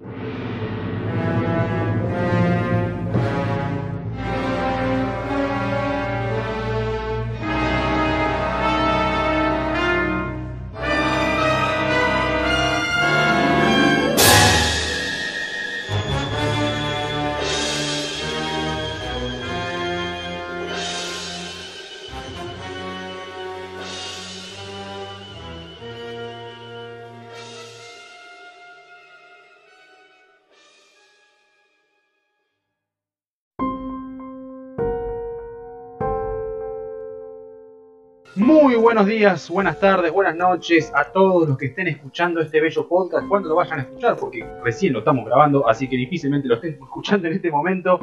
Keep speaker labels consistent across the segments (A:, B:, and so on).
A: うん。Buenos días, buenas tardes, buenas noches a todos los que estén escuchando este bello podcast, cuando lo vayan a escuchar, porque recién lo estamos grabando, así que difícilmente lo estén escuchando en este momento.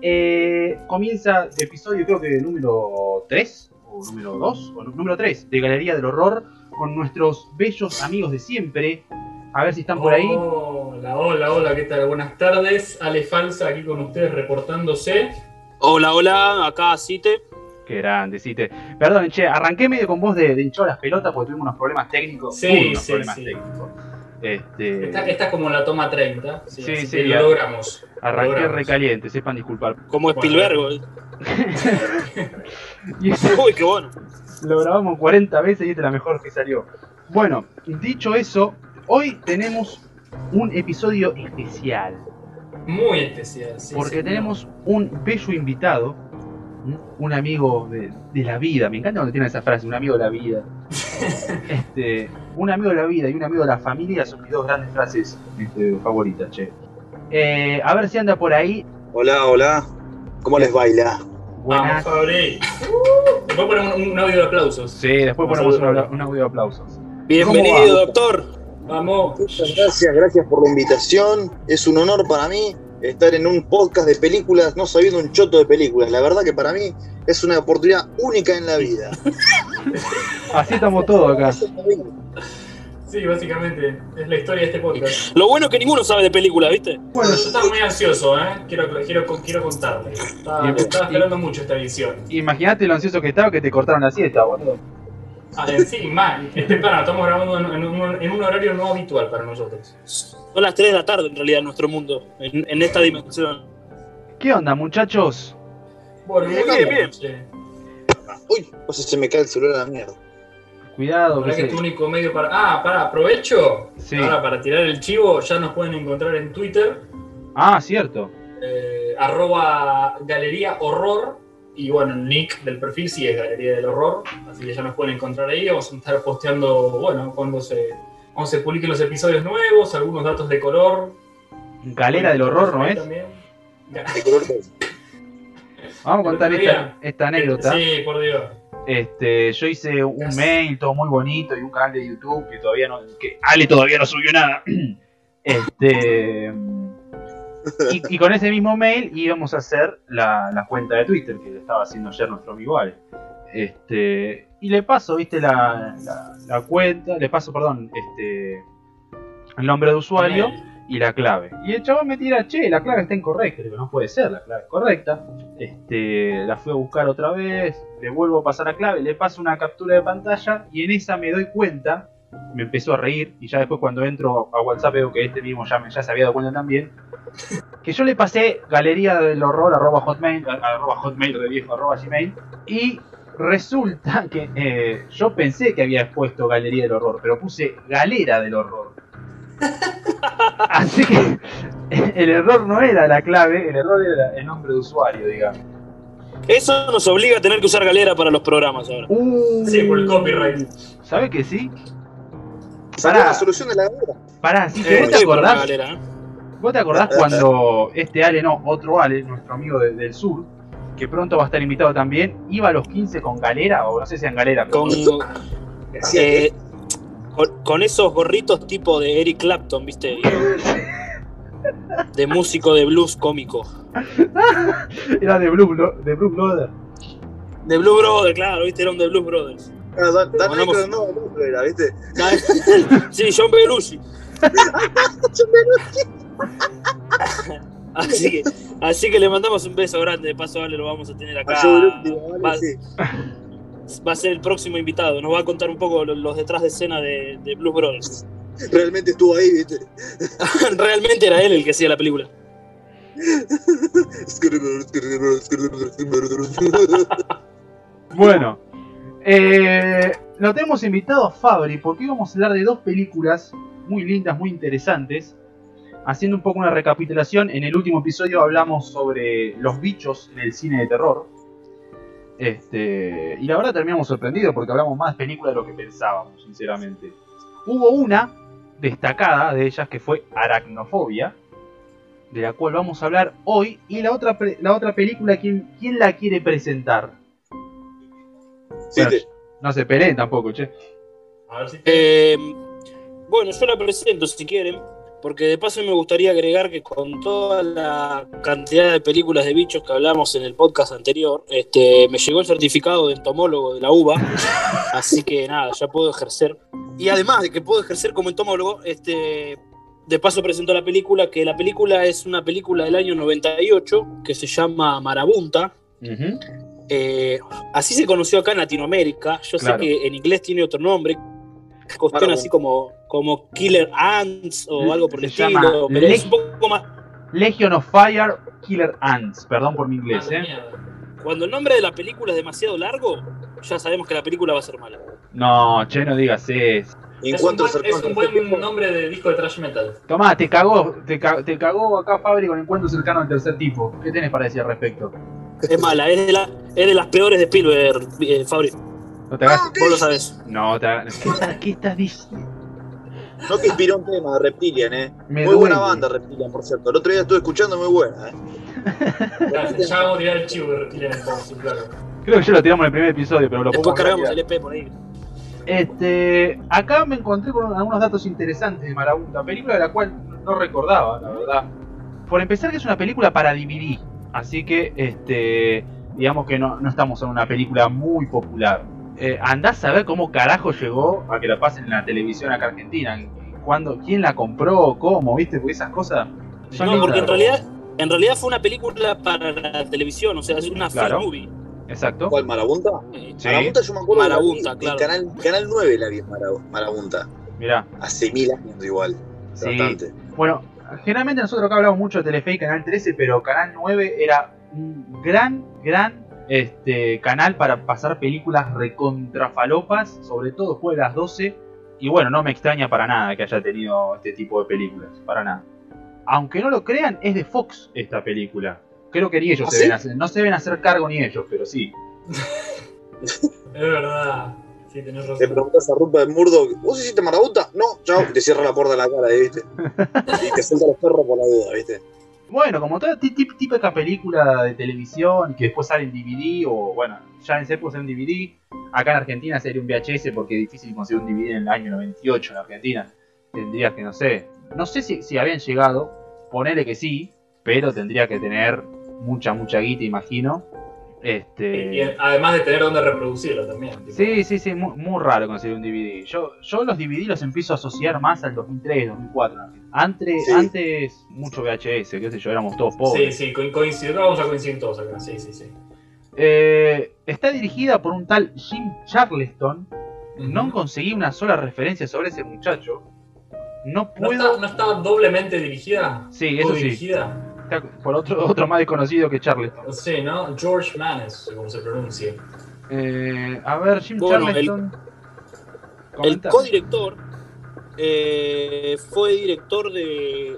A: Eh, comienza el episodio creo que número 3, o número 2, o número 3 de Galería del Horror, con nuestros bellos amigos de siempre. A ver si están por ahí.
B: Hola, hola, hola, ¿qué tal? Buenas tardes. Ale Falsa aquí con ustedes reportándose.
C: Hola, hola, acá Cite.
A: Qué grande, sí. Te... Perdón, che, arranqué medio con vos de, de hinchar las pelotas porque tuvimos unos problemas técnicos.
B: Sí,
A: unos
B: sí,
A: problemas
B: sí.
A: técnicos. Este,
B: Esta, esta es como la toma 30. Sí,
A: Sí,
B: lo logramos.
A: arranqué
B: logramos.
A: recaliente, sepan disculpar.
C: Como
B: Bueno.
C: Spielberg. güey.
A: Y eso
C: Uy, qué bueno.
A: lo grabamos 40 veces y esta es la mejor que salió. Bueno, dicho eso, hoy tenemos un episodio especial.
B: Muy especial. sí,
A: porque tenemos un bello invitado. Un amigo de, de la vida. Me encanta cuando tiene esa frase, un amigo de la vida. este, un amigo de la vida y un amigo de la familia son mis dos grandes frases este, favoritas, che. Eh, a ver si anda por ahí.
D: Hola, hola. ¿Cómo les baila?
B: Vamos,
A: Buenas.
B: Fabri. Uh, Después ponemos un, un audio de aplausos.
A: Sí, después
B: Vamos
A: ponemos un, un audio de aplausos.
C: Bienvenido, doctor.
B: Vamos.
D: Muchas gracias, gracias por la invitación. Es un honor para mí estar en un podcast de películas, no sabiendo un choto de películas. La verdad que para mí es una oportunidad única en la vida.
A: Así estamos todos acá.
B: Sí, básicamente. Es la historia de este podcast.
C: Lo bueno es que ninguno sabe de películas, ¿viste?
A: Bueno,
B: Yo estaba muy ansioso, ¿eh? Quiero, quiero, quiero contarle. Estaba, estaba esperando mucho esta edición.
A: imagínate lo ansioso que estaba que te cortaron la siesta, boludo.
B: Ah, Encima, es temprano, estamos grabando en, en un, en un horario no habitual para nosotros.
C: Son las 3 de la tarde en realidad en nuestro mundo, en, en esta dimensión.
A: ¿Qué onda, muchachos?
B: Bueno, muy
C: Bien,
B: bien.
C: bien.
B: che.
D: Uy, sé, se me cae el celular a la mierda.
A: Cuidado, que
B: que tu único medio para. Ah, para, aprovecho.
A: Sí.
B: Ahora, para tirar el chivo, ya nos pueden encontrar en Twitter,
A: Ah, cierto.
B: eh, arroba galería horror. Y bueno, el nick del perfil sí es Galería del Horror. Así que ya nos pueden encontrar ahí. Vamos a estar posteando, bueno, cuando se, cuando se publiquen los episodios nuevos, algunos datos de color.
A: Galera del horror, ¿no es?
B: También.
D: De color verde.
A: Vamos a contar esta, anécdota.
B: Sí, por Dios.
A: Este, yo hice un
B: Gracias.
A: mail todo muy bonito y un canal de YouTube que todavía no, que Ale todavía no subió nada. Este, y, y con ese mismo mail íbamos a hacer la, la cuenta de Twitter que estaba haciendo ayer nuestro amigo Ale. Este, y le paso, viste, la, la, la cuenta, le paso, perdón, este, el nombre de usuario y la clave. Y el chabón me tira, che, la clave está incorrecta. Le digo, no puede ser, la clave es correcta. Este, la fui a buscar otra vez, le vuelvo a pasar la clave, le paso una captura de pantalla y en esa me doy cuenta, me empezó a reír y ya después cuando entro a WhatsApp veo que este mismo ya, me, ya se había dado cuenta también, que yo le pasé galería del horror arroba hotmail, arroba hotmail de viejo arroba gmail y resulta que eh, yo pensé que había puesto galería del horror, pero puse galera del horror. Así que el error no era la clave, el error era el nombre de usuario, digamos.
C: Eso nos obliga a tener que usar galera para los programas ahora.
A: Uh,
B: Sí, por el copyright.
A: ¿Sabe que sí?
D: Salió
A: Pará.
D: la solución de la guerra.
A: Pará, sí,
C: Eh,
A: que vos te acordás,
C: galera, ¿eh?
A: vos te acordás cuando este Ale, no, otro Ale, nuestro amigo de- del sur, que pronto va a estar invitado también, iba a los 15 con galera, o no sé si en galera, pero
C: Con,
D: Decía
C: eh, con, con esos gorritos tipo de Eric Clapton, ¿viste? De músico de blues cómico.
A: era de Blue, de Blue Brother.
C: De Blue Brothers, claro, ¿viste? Era un de Blues Brothers.
D: que- ah, Dan, Dan
C: Mandamos-
D: Aykroyd no, no era, ¿viste?
C: Sí, John Belushi. Así que, así que le mandamos un beso grande. De paso, vale, lo vamos a tener acá. Va,
D: sí.
C: va a ser el próximo invitado. Nos va a contar un poco lo- los detrás de escena de, de Blues Brothers.
D: realmente estuvo ahí, ¿viste?
C: Realmente era él el que hacía la película.
A: Bueno, eh, lo tenemos invitado a Fabri porque hoy vamos a hablar de dos películas muy lindas, muy interesantes. Haciendo un poco una recapitulación, en el último episodio hablamos sobre los bichos en el cine de terror. Este, y la verdad terminamos sorprendidos porque hablamos más de películas de lo que pensábamos, sinceramente. Hubo una destacada de ellas que fue Aracnofobia, de la cual vamos a hablar hoy. Y la otra, la otra película, ¿quién, quién la quiere presentar?
D: Sí, te-
A: No se peleen tampoco, che.
B: A ver si
C: Eh, bueno, yo la presento si quieren, porque de paso me gustaría agregar que con toda la cantidad de películas de bichos que hablamos en el podcast anterior, este, me llegó el certificado de entomólogo de la UBA, así que nada, ya puedo ejercer. Y además de que puedo ejercer como entomólogo, este, de paso presento la película, que la película es una película del año 98 que se llama Marabunta. Eh, así se conoció acá en Latinoamérica. Yo
A: Claro.
C: sé que en inglés tiene otro nombre. Cuestión así como, como Killer Ants o algo por el
A: Se
C: estilo.
A: llama
C: Pero es un poco más.
A: Legion of Fire Killer Ants. Perdón por mi inglés,
B: Ah,
A: eh.
C: Cuando el nombre de la película es demasiado largo, ya sabemos que la película va a ser mala.
A: No, che, no digas eso.
B: Es un, buen, es un buen nombre de disco de thrash metal.
A: Tomá, te cagó, te, ca- te cagó acá Fabri con encuentro cercano al tercer tipo. ¿Qué tenés para decir al respecto?
C: Es mala, es de, la- es de las peores de Spielberg, eh, Fabri.
A: No te hagas.
C: Vos lo sabés.
A: No, te hagas. ¿Qué, estás- qué estás diciendo?
D: No que inspiró un tema de Reptilian, eh.
A: Me
D: muy buena
A: duele.
D: banda Reptilian, por cierto. El otro día estuve escuchando muy buena, eh.
B: Ya, ya vamos a tirar el chivo de Reptilian entonces, claro.
A: Creo que ya lo tiramos en el primer episodio, pero lo
C: Después cargamos el EP por ahí.
A: Este, acá me encontré con algunos datos interesantes de Marabunta, película de la cual no recordaba, la verdad. Por empezar que es una película para DVD, así que este, digamos que no, no estamos en una película muy popular. Eh, andás a ver cómo carajo llegó a que la pasen en la televisión acá argentina. ¿Cuándo, ¿Quién la compró? ¿Cómo? ¿Viste? Porque esas cosas... son
C: No, porque en realidad, en realidad fue una película para la televisión, o sea, es una
A: Claro.
C: film movie.
A: Exacto.
D: ¿Cuál, Marabunta?
C: Eh,
A: Sí.
D: Marabunta yo me acuerdo
C: Marabunta, claro.
D: en canal, canal 9 la vi Marabunta.
A: Mirá.
D: Hace mil años igual.
A: Sí.
D: Bastante.
A: Bueno, generalmente nosotros acá hablamos mucho de Telefe y Canal 13, pero Canal 9 era un gran, gran este, canal para pasar películas recontrafalopas, sobre todo después de las 12. Y bueno, no me extraña para nada que haya tenido este tipo de películas, para nada. Aunque no lo crean, es de Fox esta película. Creo que ni ellos
D: ¿Ah,
A: se
D: sí?
A: deben hacer, no se deben hacer cargo ni ellos, pero sí.
B: Es verdad. Sí, tenés
D: Le
B: razón.
D: preguntas a Rupert Murdoch, ¿vos hiciste Marabunta? No, chao, te cierra la puerta de la cara, ¿viste? Y te suelta los perros por la duda, ¿viste?
A: Bueno, como toda tí- tí- típica película de televisión que después sale en DVD o bueno, ya en época en DVD. Acá en Argentina sería un VHS porque es difícil conseguir un DVD en el año 98 en Argentina. Tendrías que, no sé, no sé si, si habían llegado, ponele que sí, pero tendría que tener mucha, mucha guita, imagino. Este...
B: Y además de tener donde reproducirlo también. tipo.
A: Sí, sí, sí, muy, muy raro conseguir un DVD. Yo, yo los DVD los empiezo a asociar más al 2003, 2004. Antes,
D: Sí.
A: antes mucho VHS, qué sé yo, éramos todos pobres.
B: Sí, sí, co- coincido. Vamos a coincidir todos acá. Sí, sí, sí.
A: Eh, está dirigida por un tal Jim Charleston. No conseguí una sola referencia sobre ese muchacho. No
B: ¿No
A: puedo.
B: está, ¿No está doblemente dirigida?
A: Sí, eso sí.
B: dirigida?
A: Está por otro, otro más desconocido que Charleston.
B: Sí, ¿no? George Manes, como se pronuncia.
A: Eh, a ver, Jim
C: Bueno, el-
A: Charleston.
C: El
A: Comentame.
C: codirector eh, fue director de,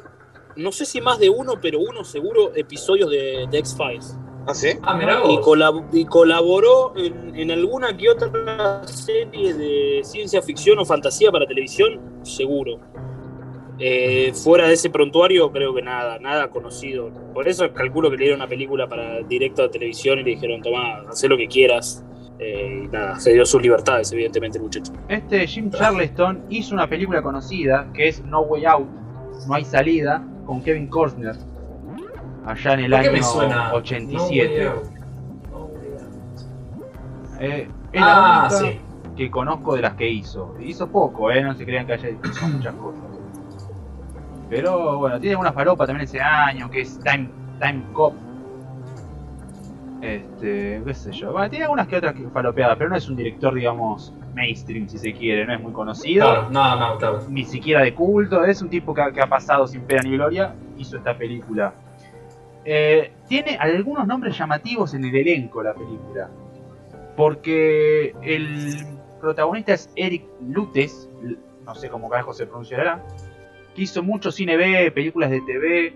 C: no sé si más de uno, pero uno seguro, episodios de, de X-Files.
D: ¿Ah, sí?
B: Ah, mirá
C: Y, colab- y colaboró en, en alguna que otra serie de ciencia ficción o fantasía para televisión, seguro. Eh, fuera de ese prontuario, creo que nada, nada conocido. Por eso calculo que le dieron una película para directo a televisión y le dijeron, toma, haz lo que quieras. Eh, y nada, se dio sus libertades, evidentemente, el muchacho.
A: Este Jim Charleston hizo una película conocida que es No Way Out, No hay salida, con Kevin Costner. Allá en el
B: ¿Por qué
A: año
B: me suena?
A: 87.
B: No way out. No way out.
A: Eh, es
B: Ah,
A: la única
B: sí.
A: que conozco de las que hizo. Hizo poco, ¿eh? No se crean que haya hecho muchas cosas. Pero bueno, tiene una falopa también ese año, que es Time, Time Cop. Este, qué sé yo. Bueno, tiene algunas que otras que falopeadas, pero no es un director, digamos, mainstream, si se quiere, no es muy conocido,
B: Claro, no, no, claro.
A: ni siquiera de culto, es un tipo que ha, que ha pasado sin pena ni gloria, hizo esta película. Eh, tiene algunos nombres llamativos en el elenco la película, porque el protagonista es Eric Lutes, no sé cómo carajo se pronunciará, que hizo mucho cine B, películas de TV,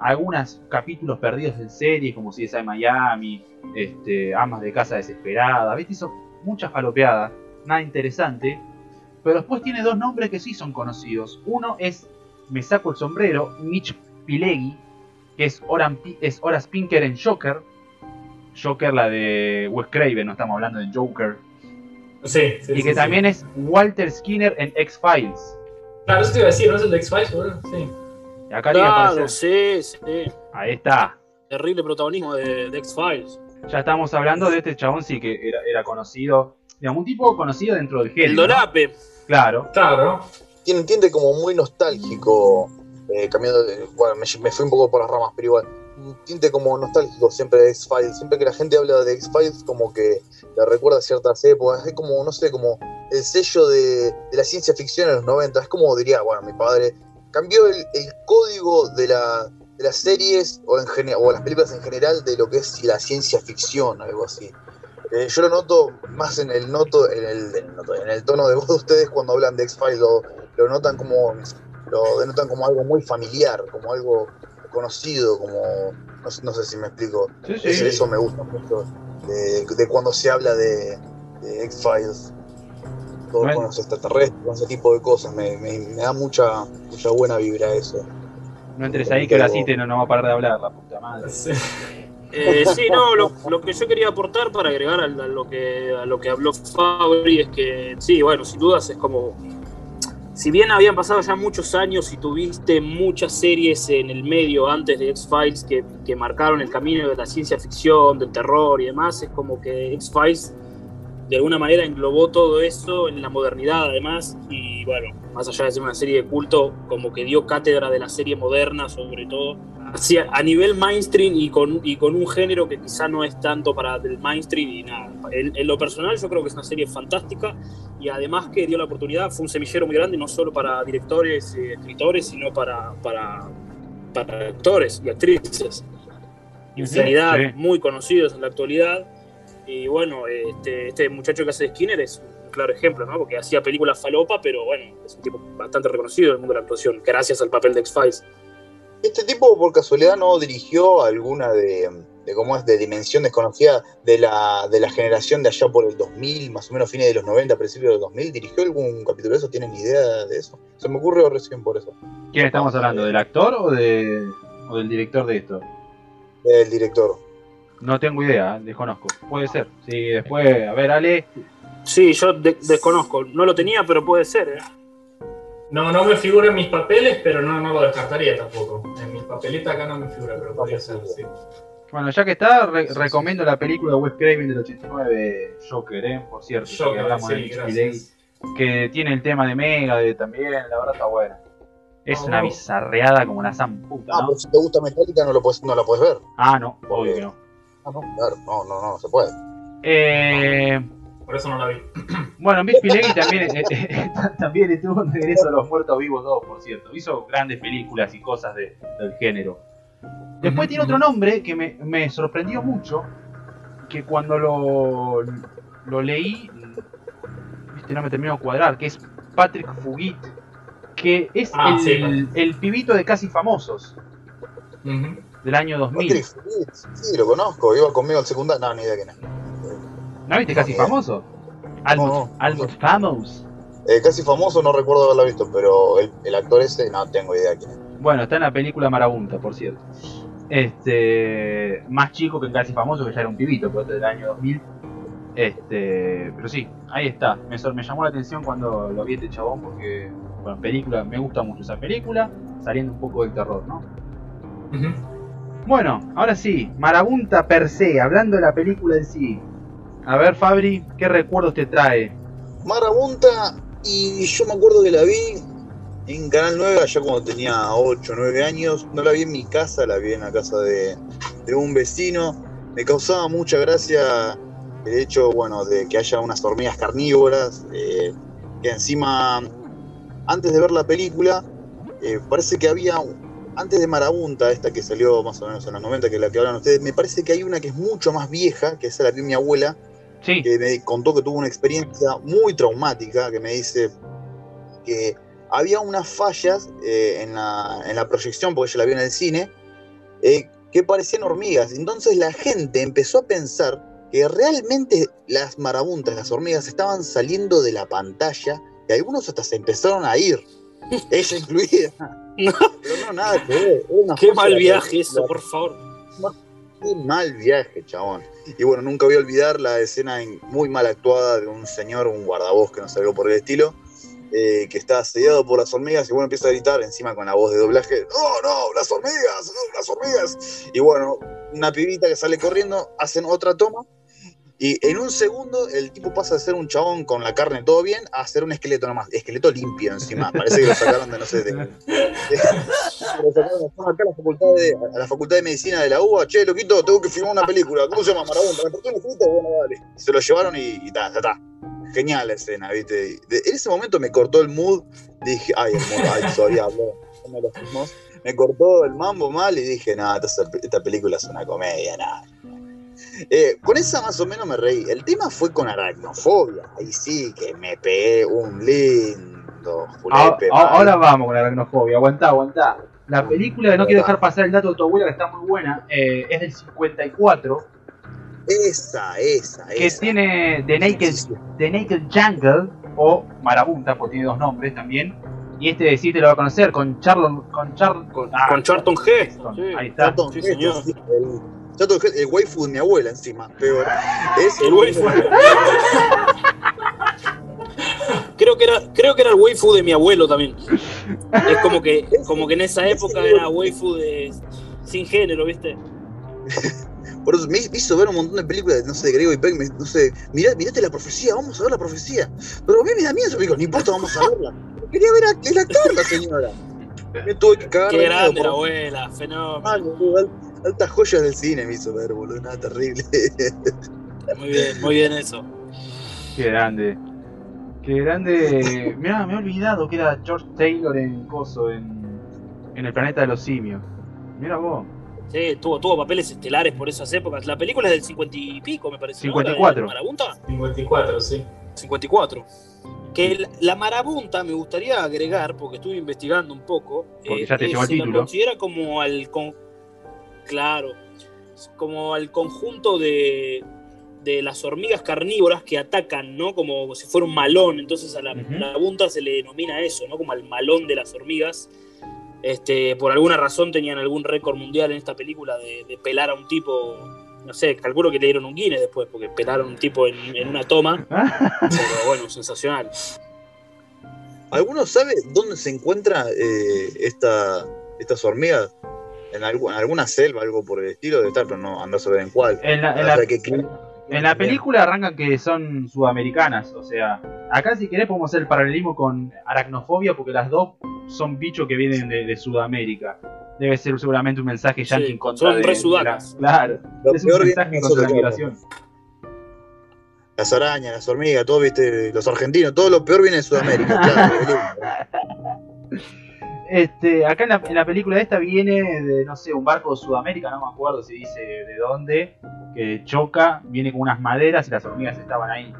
A: algunos capítulos perdidos en series como si de Miami, este, Amas de Casa Desesperada, ¿viste? Hizo muchas falopeadas, nada interesante. Pero después tiene dos nombres que sí son conocidos. Uno es, me saco el sombrero, Mitch Pileggi, que es, Oran es Horace Pinker en Joker. Joker, la de Wes Craven, no estamos hablando de Joker.
B: Sí, sí.
A: y que
B: sí.
A: también es Walter Skinner en X-Files.
B: Claro, eso te iba a decir, ¿no es el de X-Files, boludo? Sí.
A: Y acá
C: Claro, sí, sí.
A: Ahí está.
C: Terrible protagonismo de, de X-Files.
A: Ya estamos hablando de este chabón, sí que era, era conocido. Digamos, un tipo conocido dentro del género.
C: El
A: ¿no?
C: Dorape.
A: Claro.
B: Claro.
D: tiene un tinte como muy nostálgico, eh, cambiando de, bueno, me, me fui un poco por las ramas, pero igual, un tinte como nostálgico siempre de X-Files, siempre que la gente habla de X-Files como que le recuerda ciertas épocas, es como, no sé, como el sello de, de la ciencia ficción en los 90, es como diría, bueno, mi padre cambió el, el código de, la, de las series o, en o las películas en general de lo que es la ciencia ficción, algo así. Eh, yo lo noto más en el noto, en el, en tono de voz de ustedes cuando hablan de X-Files, lo, lo notan como lo denotan como algo muy familiar, como algo conocido, como no, sé- no sé si me explico.
A: Sí, sí.
D: Es- eso me gusta mucho de, de cuando se habla de, de X-Files. Todo
A: Bueno.
D: con los extraterrestres, con ese tipo de cosas, me, me- me da mucha, mucha buena vibra eso.
A: No entres ahí que ahora sí te no, no va a parar de hablar, la puta madre.
B: Sí.
C: Eh, sí, no, lo, lo que yo quería aportar para agregar a, a lo que, a lo que habló Fabri es que, sí, bueno, sin dudas es como. Si bien habían pasado ya muchos años y tuviste muchas series en el medio antes de X-Files que, que marcaron el camino de la ciencia ficción, del terror y demás, es como que X-Files de alguna manera englobó todo eso en la modernidad además y bueno, más allá de ser una serie de culto, como que dio cátedra de la serie moderna sobre todo, así a, nivel mainstream y con, y con un género que quizá no es tanto para el mainstream y nada. En, en lo personal yo creo que es una serie fantástica y además que dio la oportunidad, fue un semillero muy grande no solo para directores y escritores, sino para, para, para actores y actrices. Infinidad,
A: Sí.
C: muy conocidos en la actualidad. Y bueno, este, este muchacho que hace de Skinner es un claro ejemplo, ¿no? Porque hacía películas falopa, pero bueno, es un tipo bastante reconocido en el mundo de la actuación, gracias al papel de X-Files.
D: Este tipo, por casualidad, no dirigió alguna de, de cómo es, de dimensión desconocida de la, de la generación de allá por el 2000, más o menos fines de los 90, principios del 2000. ¿Dirigió algún capítulo de eso? ¿Tienen idea de eso? Se me ocurrió recién por eso.
A: ¿Quién estamos hablando? ¿Del actor o, de, o del director de esto?
D: El director.
A: No tengo idea, ¿eh? desconozco. Puede ser. Sí, después, a ver, Ale.
C: Sí, yo de- desconozco, no lo tenía, pero puede ser, ¿eh?
B: No, no me figura en mis papeles, pero no, no lo descartaría tampoco. En mi papeleta acá no me figura, pero podría ser, sí.
A: Bueno, ya que está, re- recomiendo la película de Wes Craven del 89, Joker, ¿eh? Por cierto, ya que
B: Joker,
A: hablamos de que tiene el tema de Mega de también, la verdad está buena. Es
B: Ah,
A: una bizarreada como la san puta,
D: Ah,
A: ¿no?
D: pero si te gusta Metallica no, lo puedes, no la puedes ver.
A: Ah, no, obvio que no.
D: Ah, no, claro, no, no, no, no se puede.
A: Eh,
B: Por eso no la vi.
A: bueno, Mitch Pileggi también, eh, eh, también estuvo en Regreso a los Muertos Vivos 2, por cierto. Hizo grandes películas y cosas de- del género. Después tiene otro nombre que me, me sorprendió mucho, que cuando lo, lo leí, viste, no me terminó de cuadrar, que es Patrick Fugit, que es
B: Ah,
A: el,
B: sí,
A: el pibito de Casi Famosos,
B: Ujú.
A: Del año 2000.
D: Patrick Fugit, sí, lo conozco. Iba conmigo al secundario. No, ni idea quién es.
A: ¿No viste Casi
D: No,
A: Famoso?
D: No.
A: Almost Famous.
D: Eh, casi famoso, no recuerdo haberla visto, pero el, el actor ese, no tengo idea quién es.
A: Bueno, está en la película Marabunta, por cierto. Este, más chico que Casi Famoso, que ya era un pibito, pero este del año 2000. Este, pero sí, ahí está. Me, sor- me llamó la atención cuando lo vi este chabón porque, bueno, película, me gusta mucho esa película, saliendo un poco del terror, ¿no?
B: Ujú.
A: Bueno, ahora sí, Marabunta per se, hablando de la película en sí. A ver, Fabri, ¿qué recuerdos te trae?
D: Marabunta, y yo me acuerdo que la vi en Canal 9 allá cuando tenía 8 o 9 años. No la vi en mi casa, la vi en la casa de, un vecino. Me causaba mucha gracia el hecho, bueno, de que haya unas hormigas carnívoras, eh, que encima, antes de ver la película, eh, parece que había, antes de Marabunta, esta que salió más o menos en los 90, que es la que hablan ustedes, me parece que hay una que es mucho más vieja, que esa la vio mi abuela,
A: Sí,
D: que me contó que tuvo una experiencia muy traumática, que me dice que había unas fallas eh, en, la, en la proyección, porque ella la vio en el cine, eh, que parecían hormigas. Entonces la gente empezó a pensar que realmente las marabuntas, las hormigas, estaban saliendo de la pantalla y algunos hasta se empezaron a ir. Ella incluida.
C: No.
D: Pero no, nada que ver.
C: Qué mal
D: la
C: viaje eso, por favor.
D: Qué mal viaje, chabón. Y bueno, nunca voy a olvidar la escena en- muy mal actuada de un señor, un guardabosque, no sé, algo por el estilo, eh, que está asediado por las hormigas y bueno, empieza a gritar encima con la voz de doblaje, ¡No, no, las hormigas! ¡No, las hormigas! Y bueno, una pibita que sale corriendo, hacen otra toma y en un segundo el tipo pasa de ser un chabón con la carne todo bien a ser un esqueleto nomás, esqueleto limpio encima. Parece que lo sacaron de, no sé, de, lo sacaron acá a la facultad de, medicina de la UBA, che, loquito, tengo que filmar una película, ¿cómo se llama? Marabunta, ¿me prestó un escrito? Bueno, dale. Y se lo llevaron y, ta, ta, ta. Genial la escena, ¿viste? En ese momento me cortó el mood, dije, ay, el mood, ay, sorry, habló, no me. Me cortó el mambo mal y dije, esta, esta película es una comedia, nada. Eh, con esa más o menos me reí. El tema fue con aracnofobia. Ahí sí que me pegué un lindo
A: Ah,
D: julepe.
A: ah,
D: mal.
A: ahora vamos con aracnofobia, aguantá, aguantá. La película, no quiero dejar pasar el dato de tu abuela, que está muy buena, eh, es del 54,
D: Esa, esa,
A: que
D: esa.
A: tiene The Naked, The Naked Jungle, o Marabunta, porque tiene dos nombres también, y este sí te lo va a conocer, con Charlon, con Char, con, ah,
C: Con Charlton Heston.
A: Heston,
C: sí.
A: ahí está.
D: Charlton
C: Sí, señor.
D: El, waifu de mi abuela encima, peor. Es
C: El waifu. Creo que era, creo que era el waifu de mi abuelo también. Es como que, como que en esa época era waifu de sin género, ¿viste?
D: Por eso me hizo ver un montón de películas, no sé, de Grego y Peck, no sé, mirá, mirate la profecía, vamos a ver la profecía. Pero a mí me da miedo película, no importa, vamos a verla. Quería ver a- el actor, la señora. Me tuve que cagar
C: Qué
D: miedo
C: grande la abuela, fenómeno.
D: Ah, altas joyas del cine me hizo ver, boludo, nada terrible.
C: Muy bien, muy bien eso.
A: Qué grande. Qué grande. Mirá, me he olvidado que era George Taylor en Coso, en, en el planeta de los simios. Mira vos.
C: Sí, tuvo, tuvo papeles estelares por esas épocas. La película es del 50 y pico, me parece. ¿no?
A: 54.
C: ¿La Marabunta?
B: 54, sí.
C: 54. Que la, la marabunta me gustaría agregar, porque estuve investigando un poco.
A: Porque
C: eh,
A: ya te
C: eh,
A: llegó el
C: se la
A: título.
C: considera como al. con- claro. Como al conjunto de, de las hormigas carnívoras que atacan, ¿no? Como si fuera un malón. Entonces a la
A: Ujú.
C: marabunta se le denomina eso, ¿no? Como al malón de las hormigas. Este, por alguna razón tenían algún récord mundial en esta película de, de pelar a un tipo. No sé, calculo que le dieron un Guinness después, porque pelaron a un tipo en, en una toma. Pero bueno, sensacional.
D: ¿Alguno sabe dónde se encuentra eh, esta, estas hormigas? ¿En, algu- en alguna selva, algo por el estilo? De estar, pero no andás a ver en cuál.
A: En la, en la-
D: que
A: en la película arrancan que son sudamericanas. O sea, acá si querés podemos hacer el paralelismo con aracnofobia, porque las dos son bichos que vienen de, de Sudamérica. Debe ser seguramente un mensaje yankee
C: Sí,
A: en contra
C: son
A: de,
C: re.
A: Claro,
D: Lo
A: es un
D: peor
A: mensaje
D: de
A: contra la migración.
D: Las arañas, las hormigas, todo, viste, los argentinos, todo lo peor viene de Sudamérica, claro.
A: Este, acá en la, en la película esta viene de, no sé, un barco de Sudamérica, no me acuerdo si dice de dónde, que choca, viene con unas maderas y las hormigas estaban ahí.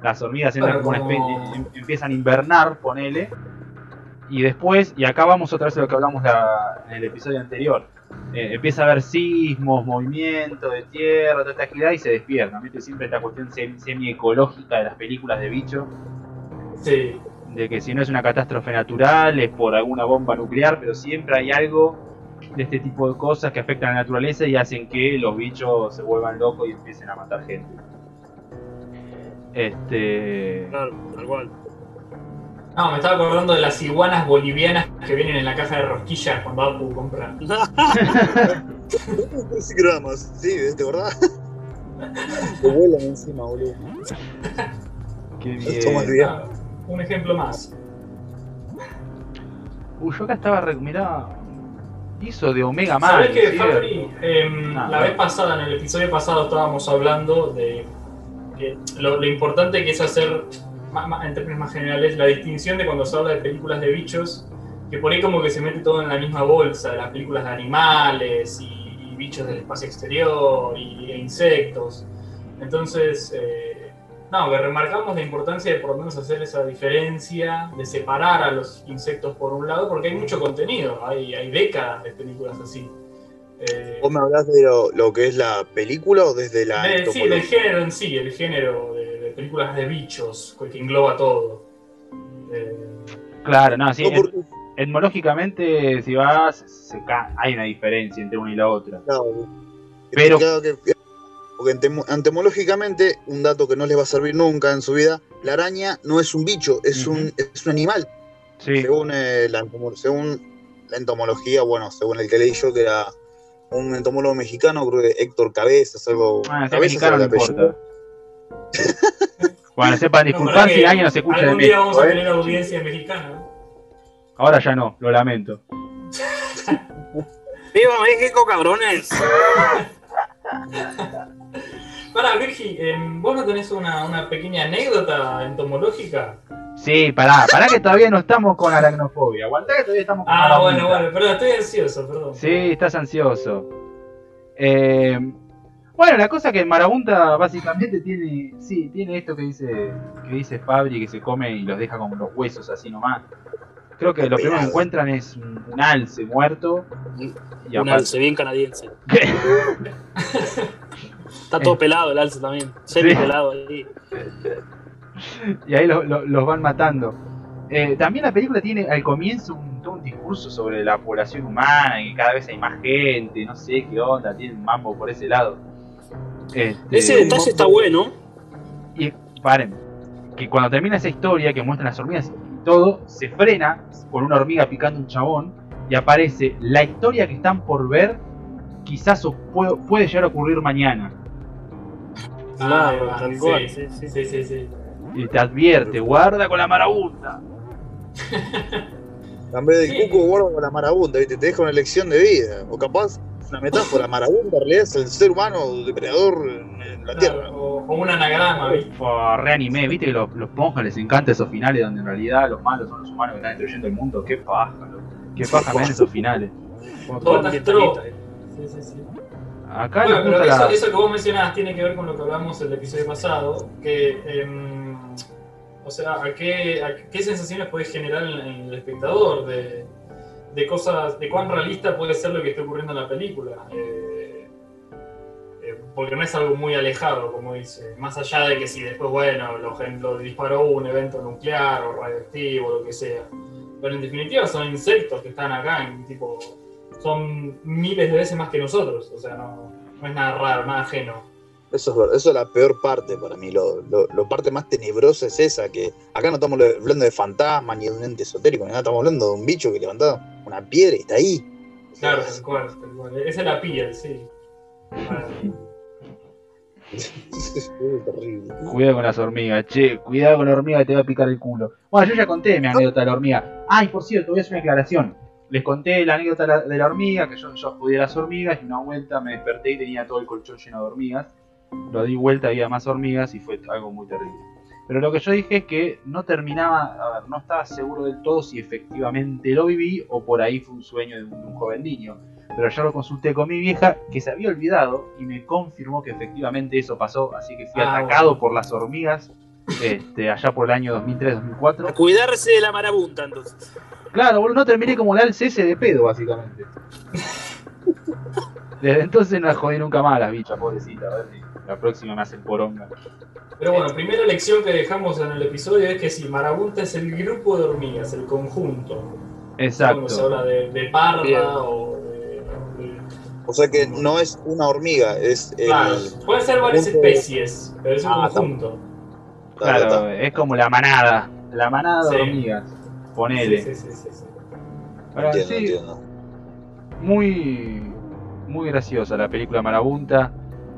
A: Las hormigas entran como una em- empiezan a invernar, ponele, y después, y acá vamos otra vez a lo que hablamos la- en el episodio anterior, eh, empieza a haber sismos, movimiento de tierra, toda esta agilidad y se despiertan, ¿viste? Siempre esta cuestión sem- semi-ecológica de las películas de bichos
B: Sí.
A: De que si no es una catástrofe natural es por alguna bomba nuclear, pero siempre hay algo de este tipo de cosas que afectan a la naturaleza y hacen que los bichos se vuelvan locos y empiecen a matar gente. Este.
C: Claro, tal cual.
B: No, me estaba acordando de las iguanas bolivianas que vienen en la caja de rosquillas cuando Apu compra.
D: 13 gramos, sí, ¿te acordás? Te vuelan encima, boludo.
A: Qué
D: Esto más
A: bien.
B: Un ejemplo más.
A: Uy, yo acá estaba. re- Mirá. Hizo de Omega Man.
B: ¿Sabés qué,
A: ¿sí?
B: Fabri? Em,
A: Ah,
B: la vez pasada, en el episodio pasado, estábamos hablando de que lo, lo importante que es hacer, ma- ma- en términos más generales, la distinción de cuando se habla de películas de bichos, que por ahí como que se mete todo en la misma bolsa, de las películas de animales y, y bichos del espacio exterior y, e insectos. Entonces, eh, no, que remarcamos la importancia de por lo menos hacer esa diferencia, de separar a los insectos por un lado, porque hay mucho contenido, hay, hay décadas de películas así. Eh,
D: ¿Vos me hablas de lo, lo que es la película o desde la
B: de- sí, del género en sí, el género de, de películas de bichos, que engloba todo. Eh,
A: Claro, no, sí.
D: No, porque,
A: etmológicamente, si vas, se ca- hay una diferencia entre una y la otra.
D: claro,
A: Pero-
D: que- porque entomológicamente, un dato que no les va a servir nunca en su vida, la araña no es un bicho, es, un, es un animal.
A: Sí,
D: Según, eh, la, según la entomología, bueno, según el que leí yo, que era un entomólogo mexicano, creo que Héctor Cabezas, algo.
A: bueno,
D: Cabezas
A: no importa. Bueno, sepan
B: para
A: si alguien nos escucha de
B: Algún día vamos a
A: ¿eh?
B: tener audiencia mexicana. ¿no?
A: Ahora ya no, lo lamento.
C: ¡Viva México, cabrones!
B: Para, Virgi, eh, ¿vos no tenés una, una pequeña anécdota entomológica?
A: Sí, pará, pará que todavía no estamos con aracnofobia. Aguantá que todavía estamos con
B: Ah, bueno, bueno, perdón, estoy ansioso, perdón.
A: Sí, estás ansioso. Eh, bueno, la cosa que Marabunta básicamente tiene, sí, tiene esto que dice, que dice Fabri, que se come y los deja con los huesos así nomás. Creo que lo primero que encuentran es un, un alce muerto. Y
C: Un
A: aparte-
C: alce bien canadiense. Está todo pelado el alce también. Semi pelado ahí.
A: y ahí lo- lo- los van matando. Eh, también la película tiene al comienzo un, todo un discurso sobre la población humana y que cada vez hay más gente, no sé qué onda, tiene un mambo por ese lado. Este,
C: Ese detalle está bueno.
A: Y paren, que cuando termina esa historia que muestran las hormigas y todo, se frena con una hormiga picando un chabón y aparece la historia que están por ver, quizás puede, puede llegar a ocurrir mañana.
B: Ah,
C: tal cual,
B: sí,
C: sí, sí.
B: sí, sí, sí.
A: Y te advierte, guarda con la marabunta.
D: En vez del
B: Sí.
D: cuco, guarda con la marabunta, ¿viste? Te deja una lección de vida. O capaz, una metáfora. Marabunta en realidad es el ser humano depredador en, la
B: Claro,
D: tierra.
B: o, o un anagrama, ¿viste?
A: Reanimé, viste que los, los monjas les encanta esos finales donde en realidad los malos son los humanos que están destruyendo el mundo. Qué paja, loco. Qué paja dan esos finales.
C: Como
B: Todo
C: todo
B: catastro-
C: ambientalista.
B: Sí, sí, sí.
A: Acá
B: Bueno, pero eso,
A: la...
B: eso que vos mencionabas tiene que ver con lo que hablamos el episodio pasado, que, em, o sea, ¿a qué, a qué sensaciones puede generar en, en el espectador de, de cosas, de cuán realista puede ser lo que está ocurriendo en la película? Eh, eh, porque no es algo muy alejado, como dice, más allá de que si después, bueno, lo, lo disparó un evento nuclear o radioactivo, lo que sea. Pero en definitiva son insectos que están acá, en tipo, son miles de veces más que nosotros, o sea, no, no es nada raro, nada ajeno.
D: Eso es, verdad, eso es la peor parte para mí. Lo, lo, lo parte más tenebrosa es esa, que acá no estamos hablando de fantasmas ni de un ente esotérico, ni nada, estamos hablando de un bicho que levantaba una piedra y está ahí.
B: Claro, tal cual, tal cual. Esa es la piel, sí.
D: Es terrible.
A: Cuidado con las hormigas, che, cuidado con la hormiga que te va a picar el culo. Bueno, yo ya conté mi anécdota de la hormiga. Ay, por cierto, voy a hacer una aclaración. Les conté la anécdota de la- hormiga, que yo, yo a las hormigas y una vuelta me desperté y tenía todo el colchón lleno de hormigas. Lo di vuelta, había más hormigas y fue algo muy terrible. Pero lo que yo dije es que no terminaba, a ver, no estaba seguro del todo si efectivamente lo viví o por ahí fue un sueño de un, de un joven niño. Pero yo lo consulté con mi vieja, que se había olvidado, y me confirmó que efectivamente eso pasó. Así que fui
B: Ah,
A: atacado
B: bueno.
A: por las hormigas este, allá por el año 2003-2004.
C: A cuidarse de la marabunta, entonces.
A: Claro, boludo, no terminé como el alce ese de pedo, básicamente. Desde entonces no la jodí nunca más a las bichas, pobrecita. A ver si la próxima me hacen poronga.
B: Pero bueno, primera lección que dejamos en el episodio es que si Marabunta es el grupo de hormigas, el conjunto. Cuando se
A: Exacto.
B: habla de, de
C: Bien.
B: o de, de-
D: O sea que no es una hormiga, es el.
B: Claro, pueden ser varias
D: conjunto-
B: especies, pero es un
D: Ah,
B: conjunto.
D: Claro,
A: Claro, es como la manada. La manada de
B: Sí.
A: hormigas.
B: Sí,
A: Ponele.
B: sí, sí, sí, sí.
A: Ahora,
D: entiendo,
A: sí,
D: entiendo.
A: muy muy graciosa la película Marabunta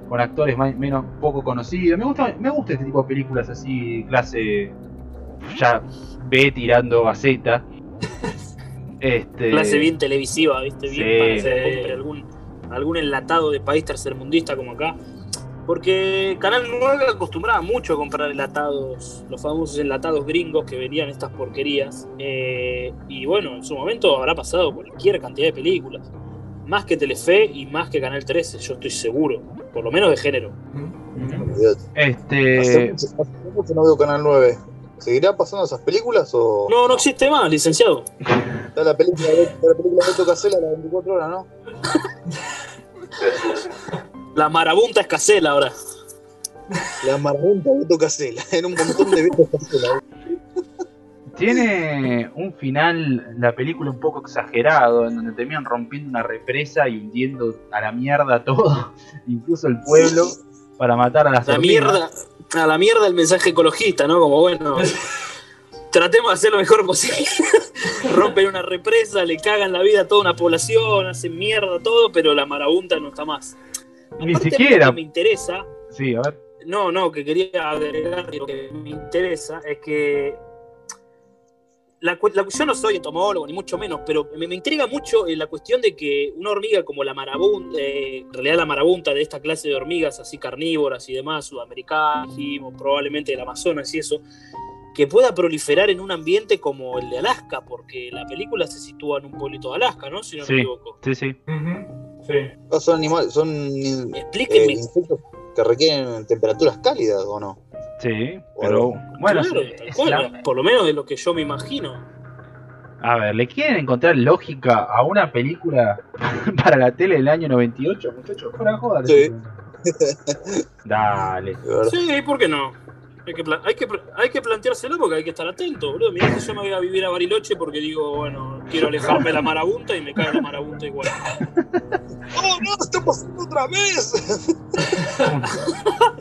A: con actores más, menos poco conocidos me gusta me gusta este tipo de películas así clase ya B tirando a Z este
C: Clase bien televisiva, ¿viste? Bien
A: Sí.
C: para que se
B: Sí.
C: compre algún, algún enlatado de país tercermundista como acá. Porque Canal 9 acostumbraba mucho a comprar enlatados, los famosos enlatados gringos que venían estas porquerías. Eh, y bueno, en su momento habrá pasado cualquier cantidad de películas. Más que Telefe y más que Canal 13, yo estoy seguro. Por lo menos de género.
A: Este.
D: Hace mucho- mucho no veo Canal 9. ¿Seguirá pasando esas películas o.?
C: No, no existe más, licenciado.
D: Está la película está la película de Beto Casella, la 24 horas, ¿no?
C: La marabunta es Casela ahora.
D: La marrunta de Beto Casella, en un montón de Beto Casella.
A: Tiene un final, la película un poco exagerado, en donde terminan rompiendo una represa y hundiendo a la mierda todo, incluso el pueblo, para matar a las
C: La mierda, a la mierda el mensaje ecologista, ¿no? Como bueno, tratemos de hacer lo mejor posible. Rompen una represa, le cagan la vida a toda una población, hacen mierda todo, pero la marabunta no está más.
A: Ni
C: Aparte,
A: siquiera.
C: Lo que me interesa,
A: Sí, a ver.
C: no, no, que quería agregar, lo que me interesa es que la, la- yo no soy entomólogo, ni mucho menos, pero me, me intriga mucho eh, la cuestión de que una hormiga como la marabunta, eh, en realidad la marabunta de esta clase de hormigas así carnívoras y demás, sudamericanas, probablemente del Amazonas y eso, que pueda proliferar en un ambiente como el de Alaska, porque la película se sitúa en un pueblito de Alaska, ¿no? Si no
A: Sí.
C: me equivoco.
A: Sí, sí.
B: Ujú, Sí.
D: Son animales, son eh,
C: Explíquenme.
D: insectos que requieren temperaturas cálidas, ¿o no?
A: Sí, pero bueno,
C: claro,
A: es- la-
C: por lo menos de lo que yo me imagino.
A: a ver, ¿le quieren encontrar lógica a una película para la tele del año 98, muchachos? Fuera joda,
D: Sí.
A: Dale.
C: Sí, ¿por qué no? Hay que, hay, que, hay que planteárselo porque hay que estar atento, boludo. Mirá que yo me voy a vivir a Bariloche porque digo, bueno, quiero alejarme de la marabunta y me cae la marabunta igual.
D: ¡Oh, no! ¡Está pasando otra vez!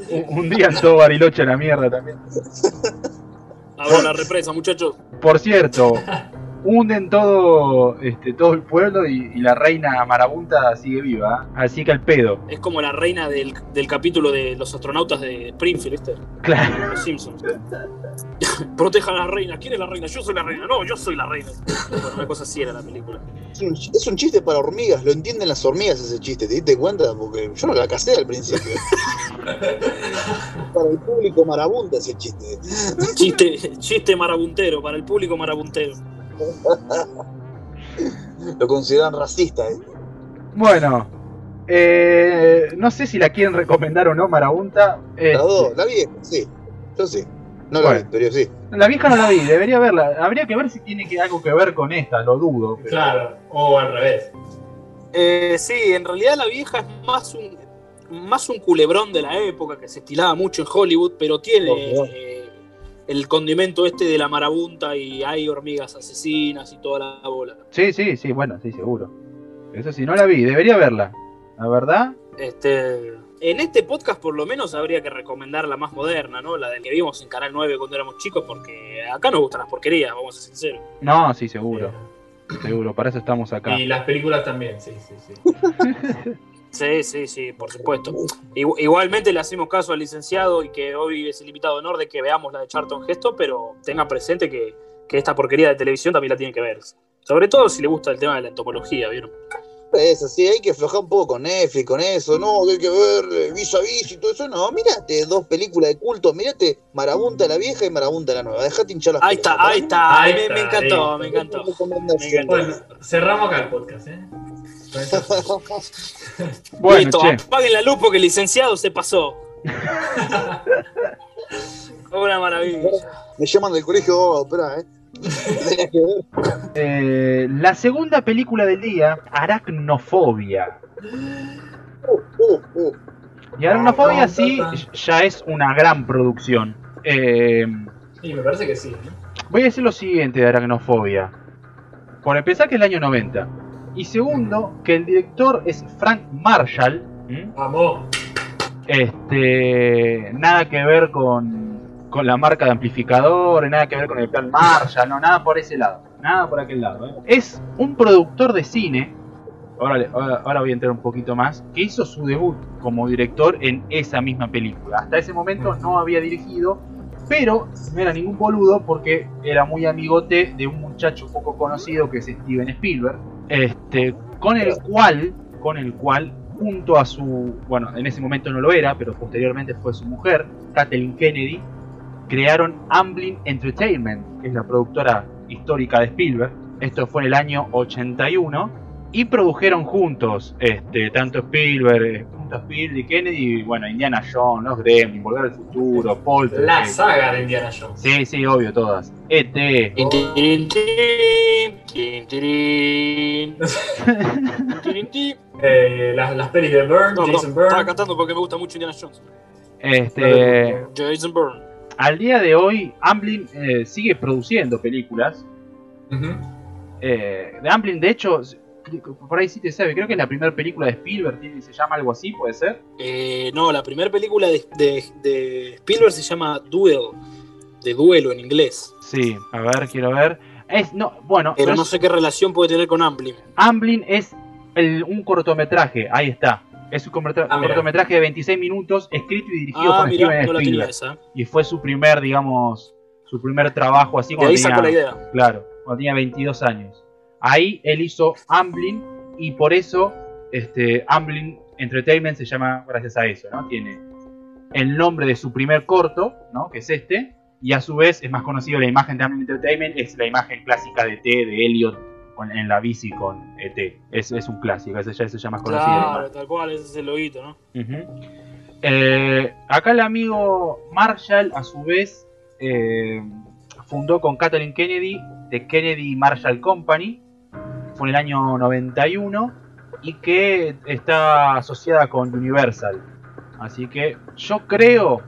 A: Un, un día en todo Bariloche a la mierda también.
C: Abro la represa, muchachos.
A: Por cierto, hunden todo este todo el pueblo y, y la reina marabunta sigue viva. ¿eh? Así que al pedo.
C: Es como la reina del, del capítulo de los astronautas de Springfield, ¿viste?
A: Claro.
C: Los Simpsons. Protejan a la reina. ¿Quién es la reina? Yo soy la reina. No, yo soy la reina. Bueno, una cosa así era la película.
D: Es un, es un chiste para hormigas, lo entienden las hormigas ese chiste, ¿te diste cuenta? Porque yo no la casé al principio. para el público marabunta ese chiste.
C: Chiste, chiste marabuntero, para el público marabuntero.
D: Lo consideran racista, ¿eh?
A: Bueno. eh, no sé si la quieren recomendar o no, Marabunta. Este,
D: Las dos, la vieja, sí. Yo sí. No la
A: Bueno.
D: vi, pero sí.
A: la vieja no la vi, debería verla. Habría que ver si tiene que, algo que ver con esta, lo dudo. pero-
B: Claro, o al revés.
C: Eh, sí, en realidad la vieja es más un, más un culebrón de la época que se estilaba mucho en Hollywood, pero tiene. El condimento este de la marabunta y hay hormigas asesinas y toda la bola.
A: Sí, sí, sí, bueno, sí, seguro. Eso sí, no la vi, debería verla. La verdad,
C: Este, en este podcast por lo menos habría que recomendar la más moderna, ¿no? La de que vimos en Canal 9 cuando éramos chicos, porque acá nos gustan las porquerías, vamos a ser sinceros.
A: no, sí, seguro. Seguro, para eso estamos acá.
B: Y las películas también, sí, sí, sí.
C: Sí, sí, sí, por supuesto. Igu- Igualmente le hacemos caso al licenciado y que hoy es el invitado de honor de que veamos la de Charlton Gesto, pero tenga presente que, que esta porquería de televisión también la tiene que ver. Sobre todo si le gusta el tema de la entomología, ¿vieron?
D: Es así, hay que aflojar un poco con Netflix, con eso, no, que hay que ver eh, vis a vis y todo eso. No, mirate dos películas de culto, mirate Marabunta la vieja y Marabunta la nueva. Dejate hinchar las
C: Ahí está, ahí está,
B: Ahí
C: me,
B: está,
C: me encantó,
B: ahí
C: me encantó. Me
B: Bueno, cerramos acá el podcast, ¿eh?
A: Bueno,
C: Listo,
A: che,
C: apaguen la luz porque el licenciado se pasó. Una maravilla.
D: Me llaman del colegio, oh, espera, eh.
A: Eh, la segunda película del día, Aracnofobia.
D: Uh, uh, uh.
A: Y Aracnofobia sí, ya es una gran producción. Eh,
B: Sí, me parece que sí.
A: voy a decir lo siguiente de Aracnofobia. Por empezar que es el año 90. Y segundo, que el director es Frank Marshall. ¿m?
B: Vamos.
A: Este, nada que ver con, con la marca de amplificadores, nada que ver con el plan Marshall, no, nada por ese lado, nada por aquel lado. ¿eh? Es un productor de cine, ahora, ahora voy a entrar un poquito más, que hizo su debut como director en esa misma película. Hasta ese momento no había dirigido, pero no era ningún boludo porque era muy amigote de un muchacho poco conocido que es Steven Spielberg, este, con el cual, con el cual junto a su, bueno, en ese momento no lo era, pero posteriormente fue su mujer, Kathleen Kennedy, crearon Amblin Entertainment, que es la productora histórica de Spielberg. Esto fue en el año 81 y produjeron juntos, este, tanto Spielberg, a Spielberg y Kennedy, bueno, Indiana Jones, Los Gremlins, Volver al Futuro, Paul.
B: La saga de Indiana Jones.
A: Sí, sí, obvio, todas. ET.
B: Eh, las, las pelis de Byrne,
C: No,
B: Jason
C: perdón, estaba
B: Byrne.
C: cantando porque me gusta mucho Indiana Jones.
A: Este,
C: Jason Bourne.
A: al día de hoy, Amblin eh, sigue produciendo películas. Eh, de Amblin, de hecho, por ahí sí te sabe, creo que es la primera película de Spielberg, tiene- se llama algo así, puede ser.
C: Eh, no, la primera película de, de- de Spielberg se llama Duel, de duelo en inglés.
A: Sí, a ver, quiero ver. Es, no, bueno,
C: Pero
A: pero
C: no
A: es-
C: sé qué relación puede tener con Amblin.
A: Amblin es el- un cortometraje, ahí está. Es un
B: Ah,
A: cortometraje de 26 minutos, escrito y dirigido
C: Ah,
A: por
C: mira,
A: Steven
C: no
A: Spielberg.
C: esa.
A: Y fue su primer, digamos, su primer trabajo así
C: De
A: cuando
C: ahí
A: tenía,
C: sacó la idea.
A: Claro, cuando tenía 22 años. Ahí él hizo Amblin y por eso este, Amblin Entertainment se llama gracias a eso, ¿no? Tiene el nombre de su primer corto, ¿no? Que es este, y a su vez es más conocido la imagen de Amblin Entertainment, es la imagen clásica de T, de Elliot con- en la bici con ET. Es, es un clásico, ese ya, ese ya más conocido.
C: Claro, tal cual, ese es el loguito, ¿no?
A: Eh, acá el amigo Marshall, a su vez, eh, fundó con Kathleen Kennedy The Kennedy Marshall Company. Fue en el año 91 y que está asociada con Universal. Así que yo creo,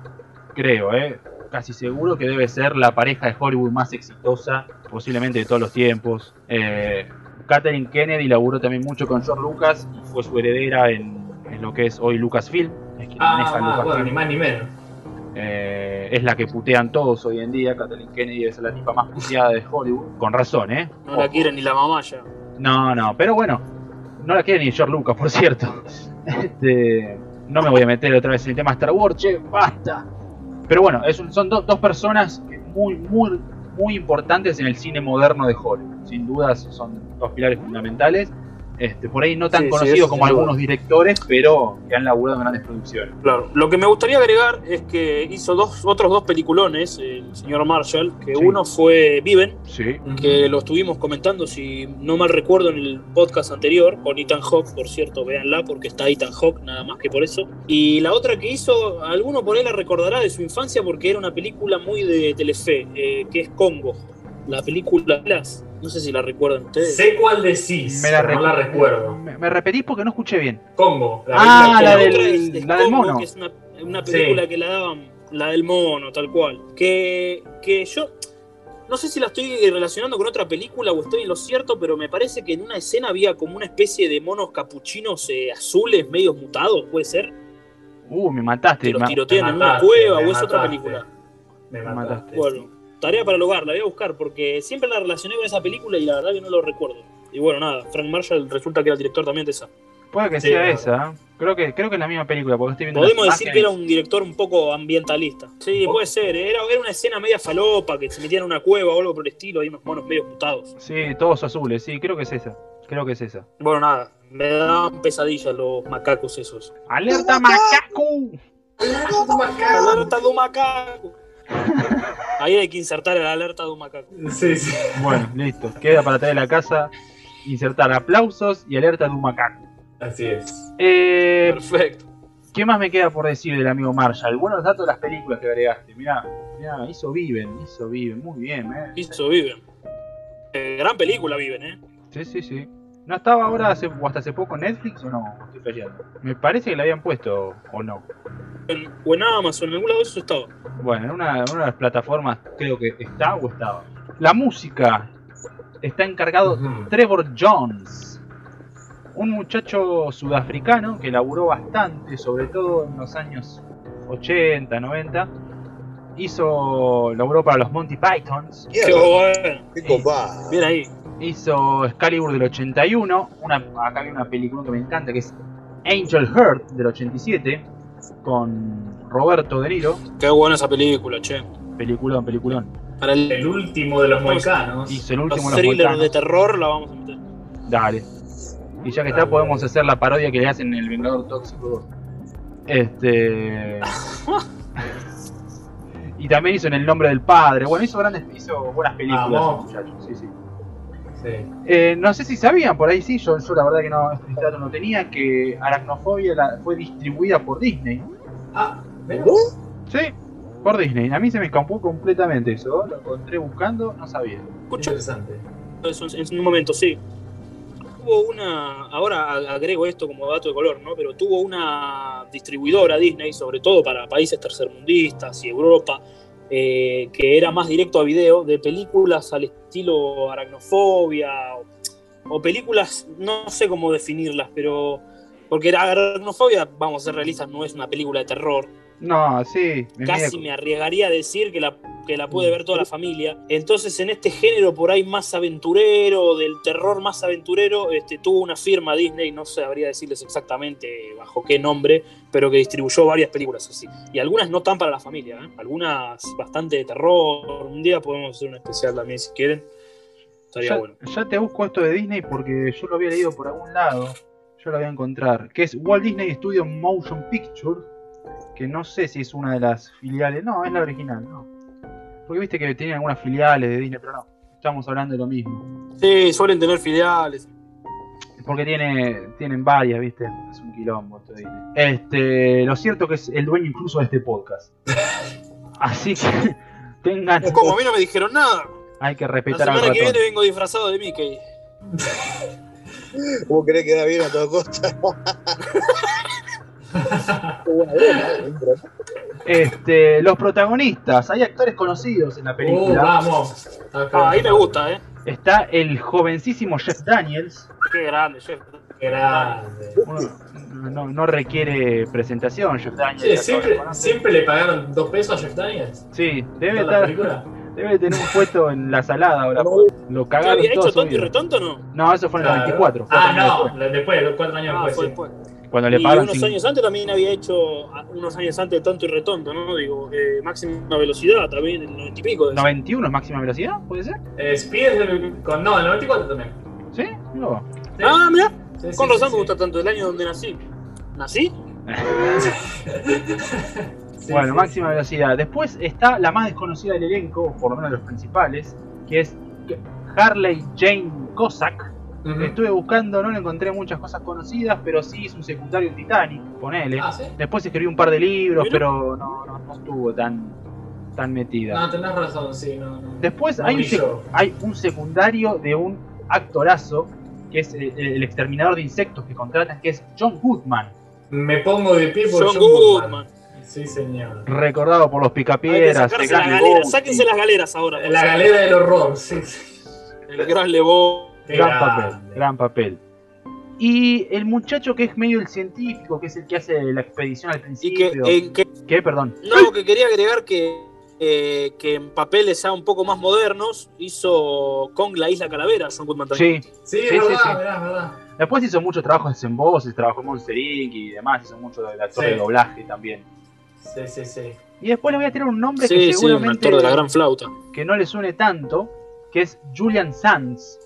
A: creo, eh, casi seguro que debe ser la pareja de Hollywood más exitosa posiblemente de todos los tiempos. Eh, Kathleen Kennedy laburó también mucho con George Lucas y fue su heredera en, en lo que es hoy Lucasfilm. Es quien maneja
B: Ah,
A: Lucasfilm.
B: bueno, ni más ni menos.
A: Eh, es la que putean todos hoy en día. Kathleen Kennedy es la tipa más puteada de Hollywood. Con razón, ¿eh?
C: No la quiere ni la mamá ya.
A: No, no, pero bueno, no la quiere ni George Lucas, por cierto. Este, no me voy a meter otra vez en el tema Star Wars, che, basta. Pero bueno, es son do- dos personas muy, muy, muy importantes en el cine moderno de Hollywood. Sin dudas son dos pilares fundamentales. Este, por ahí no tan
C: Sí, eso
A: como algunos directores, pero que han laburado en grandes producciones.
C: Claro. Lo que me gustaría agregar es que hizo dos, otros dos peliculones, el señor Marshall, que
A: Sí.
C: uno fue Viven,
A: Sí.
C: que lo estuvimos comentando, si no mal recuerdo, en el podcast anterior, con Ethan Hawke, por cierto, véanla, porque está Ethan Hawke, nada más que por eso. Y la otra que hizo, alguno por ahí la recordará de su infancia, porque era una película muy de Telefe, eh, que es Congo. La película, no sé si la recuerdan ustedes.
B: Sé cuál decís,
A: Me la,
B: pero no la
A: recu-
B: recuerdo.
A: Me, me repetís porque no escuché bien.
B: Congo.
A: Ah,
B: película
A: la del-
C: otra es- es
A: la del mono.
C: que es una, una película
B: Sí.
C: que la daban, la del mono, tal cual. Que, que yo no sé si la estoy relacionando con otra película o estoy en lo cierto, pero me parece que en una escena había como una especie de monos capuchinos eh, azules, medio mutados, puede ser,
A: Uh, me mataste.
C: que los tirotean en una cueva o es otra película.
B: Me mataste.
A: mataste.
C: Bueno, tarea para el hogar, la voy a buscar porque siempre la relacioné con esa película y la verdad que no lo recuerdo. Y bueno, nada, Frank Marshall resulta que era el director también de esa.
A: Puede que
B: Sí,
A: sea
B: claro.
A: esa. ¿eh? Creo que, creo que es la misma película, porque estoy viendo
C: Podemos decir que era un director un poco ambientalista. Sí,
B: ¿Vos?
C: puede ser. Era, era una escena media falopa que se metían en una cueva o algo por el estilo. Hay unos monos medio putados.
A: Sí, todos azules, sí, creo que es esa. Creo que es esa.
C: Bueno, nada. Me daban pesadillas los macacos esos.
A: ¡Alerta macaco!
C: Alerta de un macaco. Ahí hay que insertar el alerta de un macaco.
B: Sí, sí.
A: Bueno, listo. Queda para traer la casa, insertar aplausos y alerta de un macaco.
B: Así es.
A: Eh,
C: Perfecto.
A: ¿Qué más me queda por decir del amigo Marshall? Buenos datos de las películas que agregaste. Mirá, mirá, hizo Viven, hizo Viven, muy bien, eh.
C: Hizo Viven. Eh, gran película Viven, ¿eh?
A: Sí, sí, sí. ¿No estaba ahora hace, o hasta hace poco en Netflix o no? Estoy fallando. Me parece que la habían puesto o no.
C: En, o en Amazon, en algún lado de eso estaba.
A: Bueno, en una, de las plataformas creo que está o estaba. La música está encargado
B: Ujú.
A: Trevor Jones, un muchacho sudafricano que laburó bastante, sobre todo en los años 80, 90. Hizo, laburó para los Monty Pythons,
C: Qué bueno. Bien ahí.
A: hizo Excalibur del 81, una, acá hay una película que me encanta que es Angel Heart del 87, con Roberto De Niro,
C: Qué buena esa película, che.
A: peliculón, peliculón.
C: Para el,
B: El último de los moicanos.
A: Hizo el
C: los
A: último de los Volcanos.
C: de terror la vamos a meter.
A: Dale. Y ya que está, podemos hacer la parodia que le hacen en El Vengador Tóxico 2. Este. y también hizo en El Nombre del Padre. Bueno, hizo grandes, hizo buenas películas, muchachos. Sí, sí.
B: Sí.
A: Eh, no sé si sabían, por ahí sí, yo, yo la verdad que no, este dato no tenía, que Aracnofobia la- fue distribuida por Disney.
B: Ah, ¿ves?
D: ¿No?
A: Sí, por Disney. A mí se me escapó completamente eso. Lo encontré buscando, no sabía.
C: Escucha
B: Interesante.
C: en un momento, sí. Tuvo una, ahora ag- agrego esto como dato de color, ¿no? Pero tuvo una distribuidora Disney, sobre todo para países tercermundistas y Europa, eh, que era más directo a video, de películas al estilo aracnofobia, o, o películas, no sé cómo definirlas, pero... Porque aracnofobia, vamos a ser realistas, no es una película de terror,
A: No, sí.
C: casi me arriesgaría a decir que la, que la puede ver toda la familia. Entonces, en este género por ahí más aventurero, del terror más aventurero, este, tuvo una firma Disney, no sabría decirles exactamente bajo qué nombre, pero que distribuyó varias películas así. Y algunas no tan para la familia, ¿eh? algunas bastante de terror. Un día podemos hacer un especial también si quieren. Estaría
A: Ya,
C: bueno.
A: ya te busco esto de Disney porque yo lo había leído por algún lado. Yo lo voy a encontrar. Que es Walt Disney Studio Motion Picture. Que no sé si es una de las filiales. No, es la original, no. Porque viste que tiene algunas filiales de Disney, pero no. Estamos hablando de lo mismo.
C: Sí, suelen tener filiales.
A: Porque tiene, tienen varias, viste. Es un quilombo esto de Disney. Este, lo cierto que es el dueño incluso de este podcast. Así que tengan.
C: Como a mí no me dijeron nada.
A: Hay que
C: La
A: respetar al
C: semana que viene vengo disfrazado de Mickey.
D: ¿Cómo querés quedar bien a toda costa?
A: Este, los protagonistas, hay actores conocidos en la
B: Uh,
A: película.
B: vamos.
C: Ah, ahí me gusta, ¿eh?
A: Está el jovencísimo Jeff Daniels.
C: Qué grande, Jeff.
B: Qué grande.
A: Uno- no, no requiere presentación, Jeff Daniels.
B: ¿siempre. ¿siempre le pagaron dos pesos a Jeff Daniels?
A: Sí, debe,
B: ¿Toda la
A: estar, debe tener un puesto en la salada ahora. Lo
C: ¿Qué
A: cagaron
C: había hecho tonto y retonto o no?
A: No, eso fue en el
B: Claro.
A: 94.
B: Ah,
A: años
B: no,
A: después,
B: después, cuatro años
C: Ah,
B: después.
C: fue
B: sí.
A: Cuando le
C: Y unos años antes también había hecho, unos años antes de tonto y retonto, ¿no? Digo, eh, máxima velocidad también, el 90 y pico. de eso.
A: 91 es máxima velocidad, ¿puede ser?
B: Eh, Speed es del- con, no, el 94 también.
A: ¿Sí? No.
B: Sí.
C: Ah, mira,
B: Sí, sí,
C: con
B: sí,
C: razón
B: sí.
C: me gusta tanto, el año donde nací. ¿Nací?
B: Sí,
A: bueno,
B: sí,
A: máxima
B: sí.
A: velocidad. Después está la más desconocida del elenco, por lo menos de los principales, que es Harley Jane Cossack. Estuve buscando, no le encontré muchas cosas conocidas, pero sí es un secundario en Titanic, ponele.
B: Ah, ¿sí?
A: Después escribió un par de libros, pero no, no, no estuvo tan, tan metida.
B: No, tenés razón, sí. No, no.
A: Después
B: No
A: hay un, hay un secundario de un actorazo, que es el, el exterminador de insectos que contratan, que es John Goodman,
B: Me pongo de pie por
C: John
B: John Goodman.
C: Goodman.
B: Sí, señor.
A: recordado por los picapiedras,
C: sáquense las galeras ahora.
B: La galera del horror, sí.
C: El gran Lebó.
A: Gran papel, gran papel. Y el muchacho que es medio el científico, que es el que hace la expedición al
C: Y
A: principio.
C: que, en que
A: ¿Qué? Perdón.
C: No, que quería agregar que, eh, que en papeles ya un poco más modernos hizo Kong la Isla Calavera, John Goodman también.
A: Sí.
B: Sí,
A: Sí,
B: verdad,
A: sí, sí.
B: verdad, verdad.
A: Después hizo muchos trabajos en voces, trabajó en Monster Inc. y demás, hizo mucho de actor
B: Sí.
A: de doblaje también.
B: Sí, sí, sí.
A: Y después le voy a tirar un nombre
C: Sí,
A: que
C: sí, un
A: seguramente
C: actor de la gran flauta.
A: que no le suene tanto, que es Julian Sands,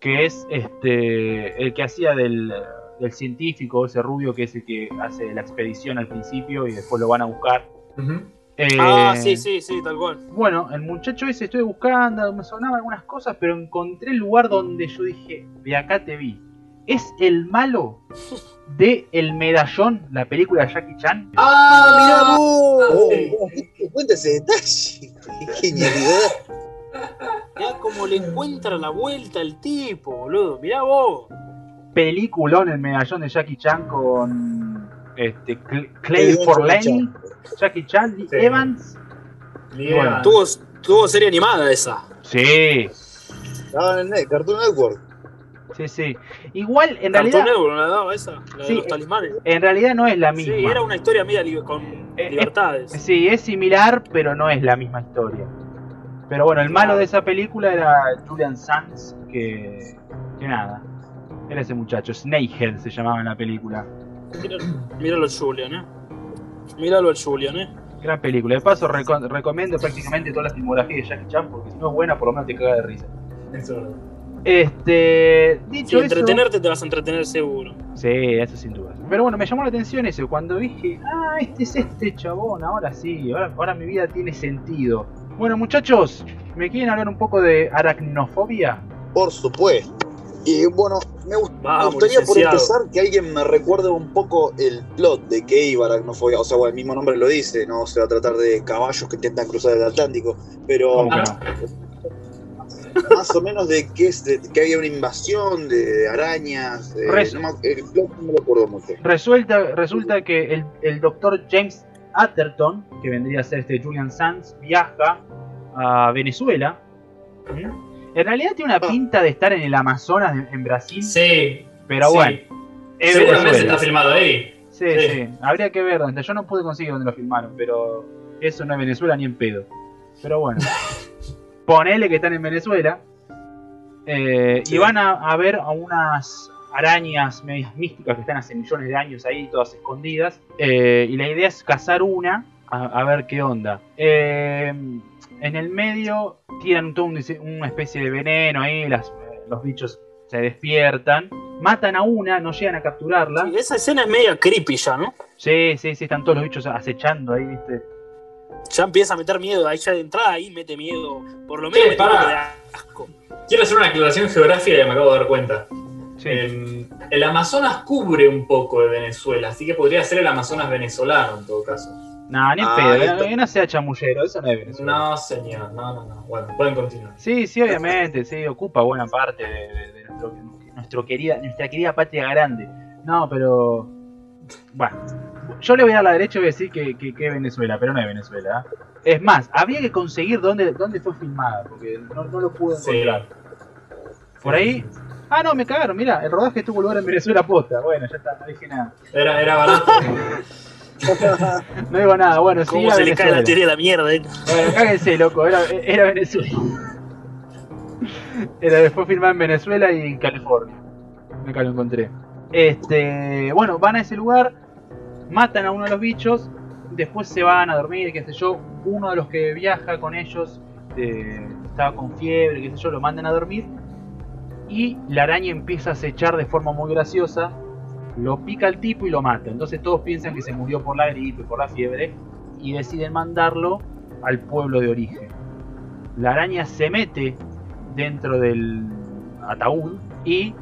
A: que es este el que hacía del, del científico, ese rubio que es el que hace la expedición al principio y después lo van a buscar. Eh,
C: Ah, sí, sí, sí, tal cual.
A: Bueno, el muchacho ese estoy buscando, me sonaban algunas cosas, pero encontré el lugar donde yo dije, de acá te vi. Es el malo de El Medallón, la película de Jackie Chan.
B: ¡Ah,
C: mirá
D: Oh,
B: sí.
D: oh, ¿te cuenta ese detalle? Qué genialidad.
C: Ya como le encuentra la vuelta al tipo, boludo. Mirá vos.
A: Peliculón El Medallón de Jackie Chan con este, Cl- Clay. Forlani, Jackie Chan, Lee
B: Sí.
A: Evans. Bueno,
C: Tuvo, tuvo serie animada esa.
A: Sí,
D: Estaban en el Cartoon Network.
A: sí, sí. Igual, en
C: Cartoon
A: realidad,
C: Network no la daba esa, la de los
A: eh,
C: talismanes.
A: en realidad no es la misma.
C: Sí, era una historia li- con
A: Eh,
C: libertades.
A: Sí, es similar, pero no es la misma historia. Pero bueno, el malo de esa película era Julian Sands, que, que nada, era ese muchacho, Snakehead se llamaba en la película.
C: Mira- Míralo al Julian, eh. Míralo al Julian, eh.
A: Gran película. De paso, reco- recomiendo prácticamente toda la filmografía de Jackie Chan, porque si no es buena, por lo menos te caga de risa.
B: Eso es verdad.
A: Este,
C: Si
A: dicho eso,
C: entretenerte te vas a entretener seguro.
A: Sí, eso sin duda. Pero bueno, me llamó la atención eso. Cuando dije, ah, este es este chabón, ahora sí, ahora, ahora mi vida tiene sentido. Bueno, muchachos, ¿me quieren hablar un poco de aracnofobia?
D: Por supuesto. Y bueno, me, gust- me gustaría por empezar que alguien me recuerde un poco el plot de qué iba Aracnofobia. O sea, bueno, el mismo nombre lo dice, no se va a tratar de caballos que intentan cruzar el Atlántico, pero
A: ¿Cómo que no?
D: más o menos de qué es, de, que había una invasión de arañas. de-
A: Res-
D: no el plot no me lo acuerdo mucho.
A: Resulta, resulta que el, el doctor James Atherton, que vendría a ser este Julian Sands, viaja a Venezuela. ¿Mm? En realidad tiene una
D: Ah.
A: pinta de estar en el Amazonas, de- en Brasil,
B: Sí.
A: pero
B: sí.
A: bueno, es
B: Seguramente está filmado ahí.
A: Sí,
B: Sí.
A: sí, habría que ver. Yo no pude conseguir dónde lo filmaron, pero eso no es Venezuela ni en pedo. Pero bueno, ponele que están en Venezuela. eh,
D: Sí.
A: Y van a, a ver a unas arañas medias místicas que están hace millones de años ahí, todas escondidas. eh, y la idea es cazar una, a, a ver qué onda. Eh, en el medio tiran todo un una especie de veneno ahí, las, los bichos se despiertan. Matan a una, no llegan a capturarla.
C: Sí, esa escena es media creepy ya, ¿no?
A: Sí, sí, sí, están todos los bichos acechando ahí, ¿viste?
C: Ya empieza a meter miedo, ahí ya de entrada ahí mete miedo. Por lo menos asco.
B: Quiero hacer una aclaración geográfica que me acabo de dar cuenta.
A: Sí.
B: Eh, el Amazonas cubre un poco de Venezuela, así que podría ser el Amazonas venezolano en todo caso.
A: Nah, ni
D: Ah,
A: pedo,
D: está.
A: no, no sea chamullero, eso no es Venezuela.
B: No, señor, no, no, no. Bueno, pueden continuar.
A: Sí, sí, obviamente, sí, ocupa buena parte de, de- de nuestro, nuestro querida, nuestra querida patria grande. No, pero. Bueno, yo le voy a dar la derecha y voy a decir que, que, que es Venezuela, pero no es Venezuela. ¿eh? Es más, habría que conseguir dónde, dónde fue filmada, porque no, no lo pude
B: Sí.
A: encontrar. Por ahí. Ah, no, me cagaron, mira, el rodaje tuvo lugar en Venezuela posta. Bueno, ya está, no dije nada.
B: Era, era barato.
A: No digo nada, bueno, sí,
C: Cómo se le cae la teoría de la mierda. ¿eh?
A: Bueno, cáguense, loco, era, era Venezuela. Era después filmada en Venezuela y en California. Acá lo encontré. Este, bueno, van a ese lugar, matan a uno de los bichos, después se van a dormir, qué sé yo. Uno de los que viaja con ellos eh, estaba con fiebre, qué sé yo, lo mandan a dormir. Y la araña empieza a acechar de forma muy graciosa. Lo pica al tipo y lo mata. Entonces todos piensan que se murió por la gripe, por la fiebre. Y deciden mandarlo al pueblo de origen. La araña se mete dentro del ataúd y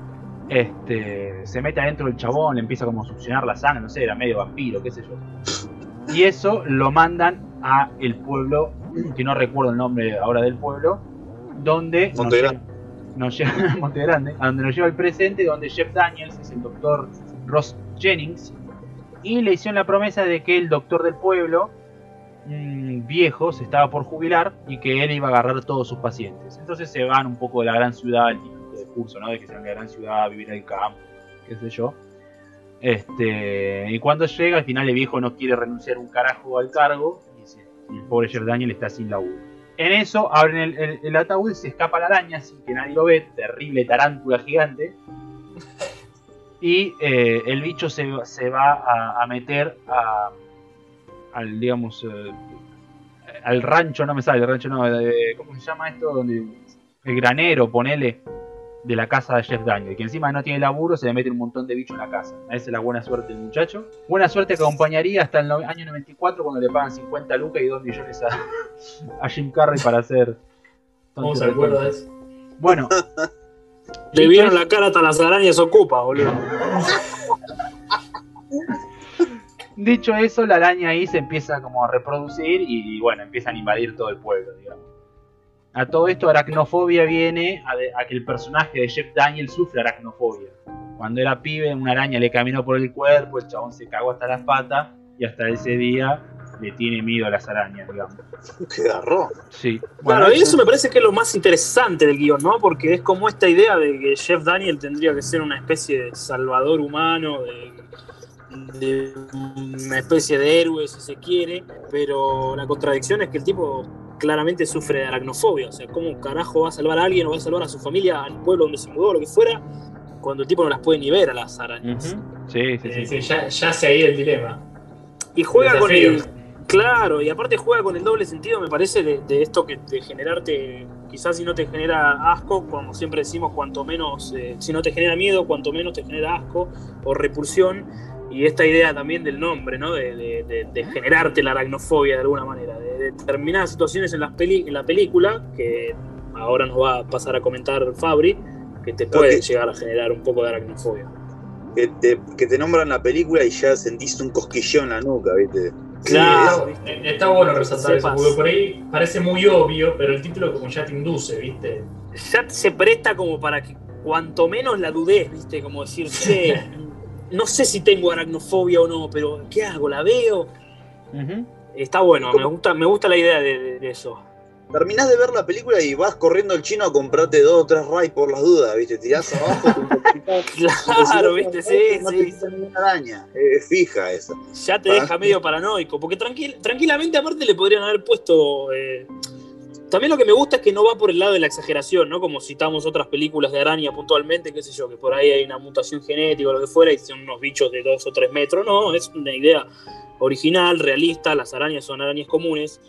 A: este, se mete adentro del chabón, le empieza como a succionar la sangre, no sé, era medio vampiro, qué sé yo. Y eso lo mandan a el pueblo, que no recuerdo el nombre ahora del pueblo, donde. Nos lleva Monte Grande, a donde nos lleva el presente, donde Jeff Daniels es el doctor Ross Jennings, y le hicieron la promesa de que el doctor del pueblo, viejo, se estaba por jubilar y que él iba a agarrar a todos sus pacientes. Entonces se van un poco de la gran ciudad, el típico discurso, ¿no? De que se van de la gran ciudad, vivir el campo, qué sé yo. Este, y cuando llega, al final el viejo no quiere renunciar un carajo al cargo y, se- y el pobre Jeff Daniel está sin laburo. En eso abren el, ataúd y se escapa la araña sin que nadie lo ve, terrible tarántula gigante. Y eh, el bicho se, se va a, a meter a, al, digamos, eh, al rancho, no me sale, el rancho no, eh, ¿cómo se llama esto? Donde el granero, ponele, de la casa de Jeff Daniel, que encima no tiene laburo, se le mete un montón de bichos en la casa. Esa es la buena suerte del muchacho. Buena suerte que acompañaría hasta el no- año 94 cuando le pagan 50 lucas y 2 millones a, a Jim Carrey para hacer...
B: ¿Cómo se acuerda eso?
A: Bueno,
C: Le vieron la cara hasta las arañas ocupa, boludo.
A: Dicho eso, la araña ahí se empieza como a reproducir y, bueno, empiezan a invadir todo el pueblo, digamos. A todo esto, aracnofobia viene a, de- a que el personaje de Jeff Daniel sufre aracnofobia. Cuando era pibe, una araña le caminó por el cuerpo, el chabón se cagó hasta las patas y hasta ese día le tiene miedo a las arañas, digamos.
D: Qué garrón.
A: Sí.
C: Claro,
A: Bueno,
C: y eso me parece que es lo más interesante del guion, ¿no? Porque es como esta idea de que Jeff Daniel tendría que ser una especie de salvador humano, de, de una especie de héroe, si se quiere, pero la contradicción es que el tipo claramente sufre de aracnofobia. O sea, ¿cómo carajo va a salvar a alguien o va a salvar a su familia, al pueblo donde se mudó, lo que fuera, cuando el tipo no las puede ni ver a las arañas?
A: Sí, sí,
B: Sí,
A: sí.
B: sí, ya, ya sé ahí el dilema.
C: Y juega con el, Claro, y aparte juega con el doble sentido, me parece, de, de esto que de generarte, quizás si no te genera asco, como siempre decimos, cuanto menos, eh, si no te genera miedo, cuanto menos te genera asco o repulsión, y esta idea también del nombre, ¿no? De, de- de- de generarte la aracnofobia de alguna manera, de, determinadas situaciones en, las peli- en la película, que ahora nos va a pasar a comentar Fabri, que te puede llegar a generar un poco de aracnofobia.
E: Que te, que te nombran la película y ya sentís un cosquilleo en la nuca, ¿viste?
C: Claro,
B: Sí, está, está bueno resaltar eso, porque por ahí parece muy obvio, pero el título como ya te induce, ¿viste?
C: ya se presta como para que cuanto menos la dudes, ¿viste? Como decir, che, no sé si tengo aracnofobia o no, pero ¿qué hago? ¿La veo? Está bueno, me gusta, me gusta la idea de, de- de eso.
E: Terminás de ver la película y vas corriendo al chino a comprarte dos o tres rays por las dudas, ¿viste? Tirás abajo, te.
C: Claro, ¿viste? Sí,
E: no te
C: sí.
E: quita ninguna araña. Es fija esa.
C: Ya te deja medio paranoico, porque tranquil- tranquilamente aparte le podrían haber puesto... eh, También lo que me gusta es que no va por el lado de la exageración, ¿no? Como citamos otras películas de araña puntualmente, qué sé yo, que por ahí hay una mutación genética o lo que fuera y son unos bichos de dos o tres metros. No, es una idea original, realista, las arañas son arañas comunes,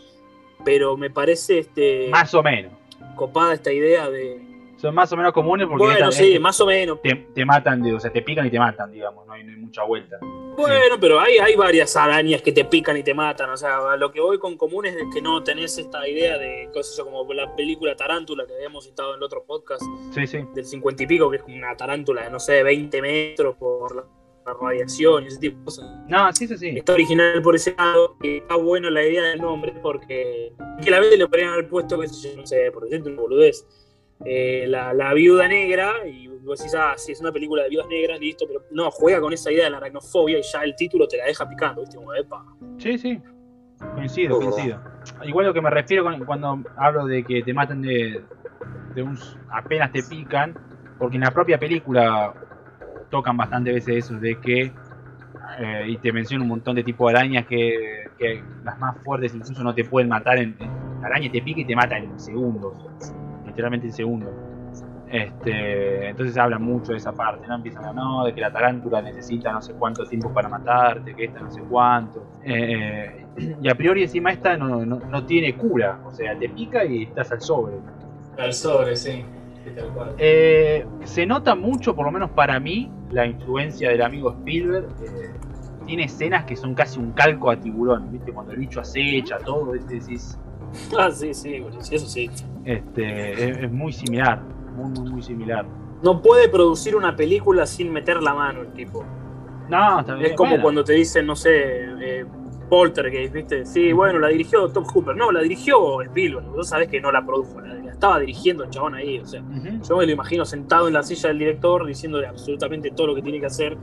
C: pero me parece este,
A: Más o menos.
C: copada esta idea de...
A: Son más o menos comunes porque
C: Bueno, sí, más o menos.
A: te, te matan, o sea, te pican y te matan, digamos, no hay, no hay mucha vuelta.
C: Bueno, pero hay, hay varias arañas que te pican y te matan. O sea, lo que voy con comunes es que no tenés esta idea de cosas como la película Tarántula que habíamos citado en el otro podcast
A: Sí, sí.
C: del 50 y pico, que es como una tarántula de no sé, 20 metros por la, la radiación y ese tipo de cosas.
A: No, sí, sí, sí.
C: Está original por ese lado, y está bueno la idea del nombre porque que la vez le podrían haber puesto, qué sé yo, no sé, por decirte una boludez. Eh, la, la viuda negra, y vos decís, ah, sí, es una película de viudas negras, listo, pero no, juega con esa idea de la aracnofobia y ya el título te la deja picando, ¿viste? Como, epa.
A: Sí, sí. Coincido, coincido. Igual lo que me refiero con- cuando hablo de que te matan de, de un apenas te pican, porque en la propia película tocan bastante veces eso de que eh, y te menciono un montón de tipos de arañas que, que las más fuertes incluso no te pueden matar en, en- la araña te pica y te mata en segundos literalmente en segundos este, entonces hablan mucho de esa parte, ¿no? Empiezan a no, de que la tarántula necesita no sé cuánto tiempo para matarte, que esta no sé cuánto. Eh, y a priori encima esta no, no, no tiene cura, o sea, te pica y estás al sobre.
B: Al sobre, sí. Sí, tal cual.
A: Eh, se nota mucho, por lo menos para mí, la influencia del amigo Spielberg. eh, tiene escenas que son casi un calco a tiburón, ¿viste? Cuando el bicho acecha, todo, ¿viste? Decís,
C: Ah, sí, sí, sí, eso sí.
A: este, es, es muy similar, muy, muy, muy similar.
C: No puede producir una película sin meter la mano el tipo.
A: No, está bien.
C: Es como
A: bueno.
C: cuando te dicen, no sé, eh, Poltergeist, ¿viste? Sí, bueno, la dirigió Tom Hooper. No, la dirigió Spielberg. Vos sabés que no la produjo, la, la estaba dirigiendo el chabón ahí. O sea, yo me lo imagino sentado en la silla del director diciéndole absolutamente todo lo que tiene que hacer.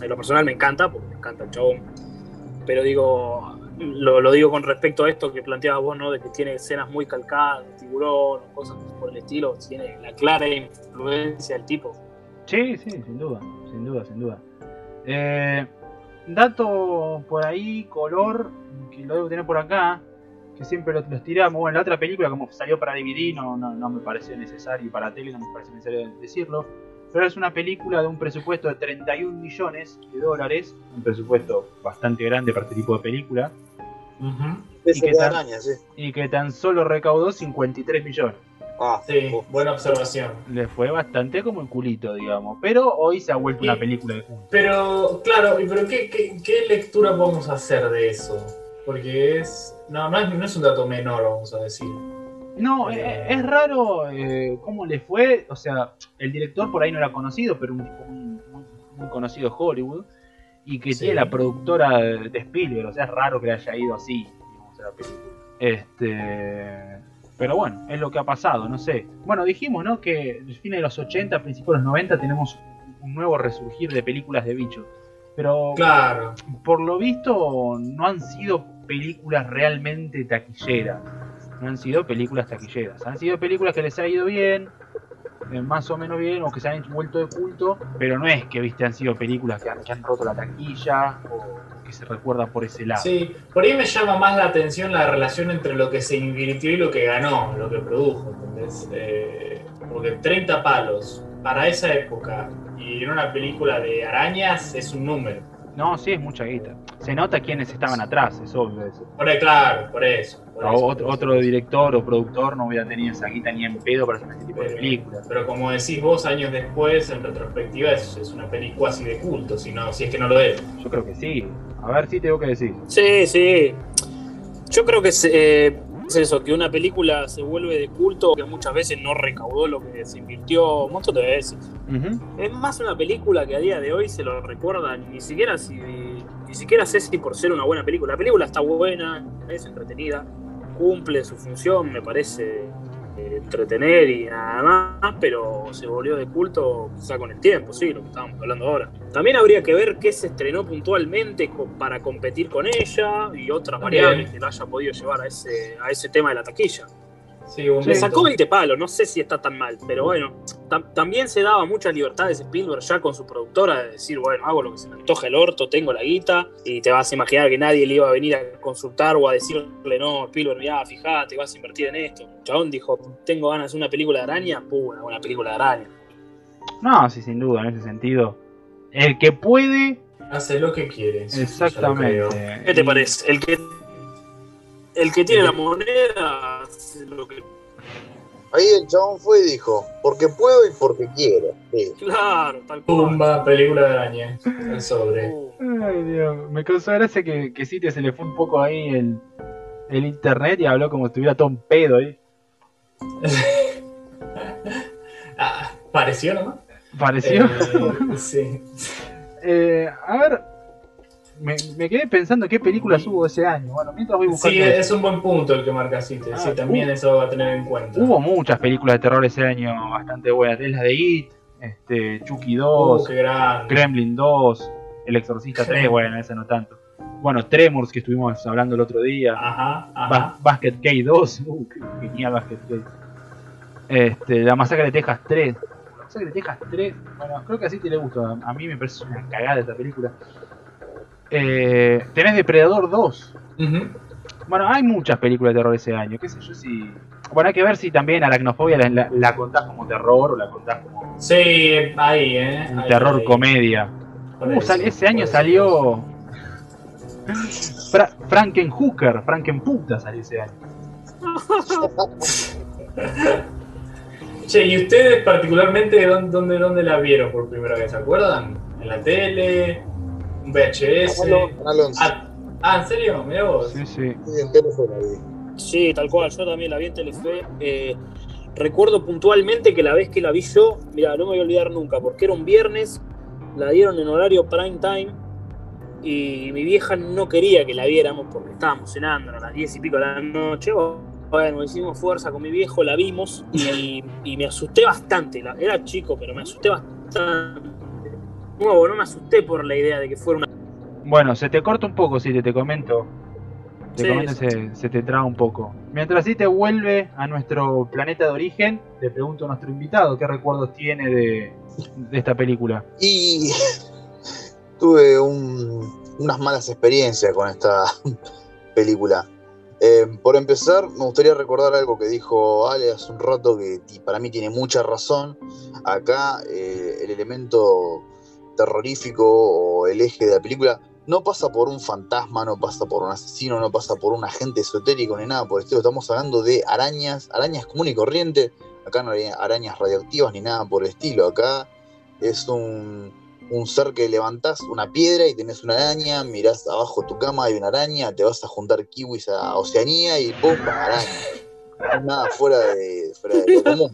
C: En lo personal me encanta, porque me encanta el chabón. Pero digo, lo, digo con respecto a esto que planteabas vos, ¿no? De que tiene escenas muy calcadas, de tiburón cosas por el estilo. Tiene la clara influencia del tipo.
A: Sí, sí, sin duda, sin duda, sin duda. Eh, dato por ahí, color, que lo debo tener por acá, que siempre los, los tiramos. Bueno, la otra película, como salió para DVD, no, no, no me pareció necesario, y para tele no me pareció necesario decirlo. Pero es una película de un presupuesto de 31 millones de dólares, un presupuesto bastante grande para este tipo de película,
E: Araña, sí.
A: y que tan solo recaudó 53 millones.
E: Ah,
B: Sí,
E: oh,
B: buena observación.
A: Le fue bastante como el culito, digamos. Pero hoy se ha vuelto una película de culto.
B: Pero, claro, pero ¿qué, qué, qué lectura podemos hacer de eso? Porque es. No, no es, no es un dato menor, vamos a decir.
A: No,
B: Eh.
A: es raro eh, cómo le fue. O sea, el director por ahí no era conocido, pero un muy, muy- muy conocido de Hollywood. Y que
B: Sí.
A: tiene la productora de Spielberg. O sea, es raro que le haya ido así, digamos, a la película. Este. Pero bueno, es lo que ha pasado, no sé. Bueno, dijimos, ¿no? Que el fin de los 80, principios de los 90 tenemos un nuevo resurgir de películas de bichos. Pero
B: Claro.
A: por lo visto no han sido películas realmente taquilleras. No han sido películas taquilleras. Han sido películas que les ha ido bien, eh, más o menos bien, o que se han vuelto de culto, pero no es que viste han sido películas que han, roto la taquilla o que se recuerda por ese lado.
B: Sí, por ahí me llama más la atención la relación entre lo que se invirtió y lo que ganó, lo que produjo, ¿entendés? Eh, porque 30 palos para esa época y en una película de arañas es un número.
A: No, sí, es mucha guita. Se nota quiénes estaban atrás, es obvio eso.
B: Por ahí, claro, por eso. por
A: O
B: eso,
A: otro,
B: por
A: otro
B: eso.
A: director o productor no hubiera tenido esa guita ni en pedo para hacer este tipo de
B: Pero-
A: películas.
B: Pero como decís vos, años después, en retrospectiva, es, es una peli cuasi de culto, si, no, si es que no lo es.
A: Yo creo que sí. A ver si tengo que decir.
C: Sí, sí. Yo creo que eh, es eso, que una película se vuelve de culto que muchas veces no recaudó lo que se invirtió un montón de veces. Es más una película que a día de hoy se lo recuerdan, ni siquiera si ni siquiera sé si por ser una buena película. La película está buena, es entretenida, cumple su función, me parece entretener y nada más, pero se volvió de culto quizá con el tiempo, sí, lo que estábamos hablando ahora. También habría que ver qué se estrenó puntualmente para competir con ella y otras variables que la haya podido llevar a ese, a ese tema de la taquilla.
B: Sí, un
C: Le
B: mito.
C: sacó 20 palos, no sé si está tan mal, pero bueno, tam- también se daba muchas libertades Spielberg ya con su productora de decir, bueno, hago lo que se me antoja el orto, tengo la guita, y te vas a imaginar que nadie le iba a venir a consultar o a decirle, no, Spielberg, mirá, fijate, vas a invertir en esto. El chabón dijo, tengo ganas de hacer una película de araña, pum, una buena película de araña.
A: No, sí, sin duda, en ese sentido. El que puede,
B: Hace lo que quiere.
A: exactamente.
C: ¿Qué te
A: Y-
C: parece? El que, el que tiene la moneda lo que...
D: Ahí el chabón fue y dijo, porque puedo y porque quiero. Sí.
C: Claro, tal cual.
B: Pumba, película de araña. El sobre.
C: Pum.
A: Ay, Dios. Me causó gracia que, que Sitio se le fue un poco ahí el, el internet y habló como si estuviera todo un pedo ahí.
B: Ah, pareció nomás.
A: Pareció.
B: Eh, sí.
A: Eh, a ver, me, me quedé pensando qué películas hubo ese año. Bueno, mientras voy buscando.
B: Sí, es un buen punto el que marca Cite.
A: Ah,
B: sí, también
A: uh.
B: eso va a tener en cuenta.
A: Hubo muchas películas de terror ese año bastante buenas. Es la de It, este, Chucky 2,
B: Uh.
A: Gremlin 2, El Exorcista 3, bueno, esa no tanto. Bueno, Tremors que estuvimos hablando el otro día.
B: Ajá,
A: Bas-
B: ajá.
A: Basket Case 2, uh, qué genial Basket Case. Este, la Masacre de Texas 3. La Masacre de Texas 3, bueno, creo que así te le gusta. A, a mí me parece una cagada esta película. Eh, tenés Depredador 2.
B: Ujú.
A: Bueno, hay muchas películas de terror ese año. ¿Qué sé yo si. Bueno, hay que ver si también Aracnofobia la, la, la contás como terror o la contás como
B: Sí, ahí, ¿eh?
A: un
B: Ahí,
A: terror
B: ahí.
A: comedia. Uh, sal- ese año salió. Fra Frankenhooker, Frankenputa salió ese año.
B: Che, ¿y ustedes particularmente dónde, dónde, dónde la vieron por primera vez? ¿Se acuerdan? ¿En la tele? ¿Un VHS?
D: 11.
B: Ah, ah, ¿en serio? Mirá vos.
A: Sí, sí.
D: Sí, en teléfono, vi.
C: Sí, tal cual, yo también la vi en Telefe. Eh, recuerdo puntualmente que la vez que la vi yo, mira, no me voy a olvidar nunca, porque era un viernes, la dieron en horario prime time y mi vieja no quería que la viéramos porque estábamos cenando a las 10 y pico de la noche. Bueno, hicimos fuerza con mi viejo, la vimos y, y me asusté bastante. La- era chico, pero me asusté bastante. Nuevo, no me asusté por la idea de que fuera una.
A: Bueno, se te corta un poco, si te, te comento. Te
C: Sí,
A: comento, se, se te traba un poco. Mientras sí te vuelve a nuestro planeta de origen, te pregunto a nuestro invitado qué recuerdos tiene de, de esta película.
D: Y tuve un- unas malas experiencias con esta película. Eh, por empezar, me gustaría recordar algo que dijo Ale hace un rato, que para mí tiene mucha razón. Acá eh, el elemento terrorífico o el eje de la película no pasa por un fantasma, no pasa por un asesino, no pasa por un agente esotérico ni nada por el estilo. Estamos hablando de arañas, arañas común y corriente. Acá no hay arañas radioactivas ni nada por el estilo. Acá es un, ser que levantás una piedra y tenés una araña, mirás abajo tu cama, hay una araña, te vas a juntar kiwis a Oceanía y ¡pum! araña. Nada fuera de, fuera de lo común.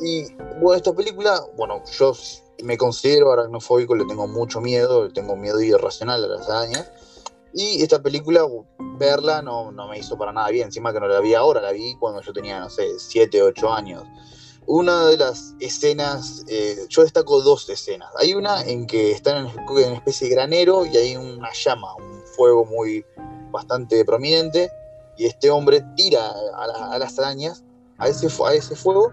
D: Y bueno, esta película, bueno, yo me considero aracnofóbico, le tengo mucho miedo, le tengo miedo irracional a las arañas. Y esta película, verla no, no me hizo para nada bien. Encima que no la vi ahora, la vi cuando yo tenía, no sé, 7, 8 años. Una de las escenas, eh, yo destaco dos escenas. Hay una en que están en una especie de granero y hay una llama, un fuego muy bastante prominente. Y este hombre tira a, la- a las arañas a ese fuego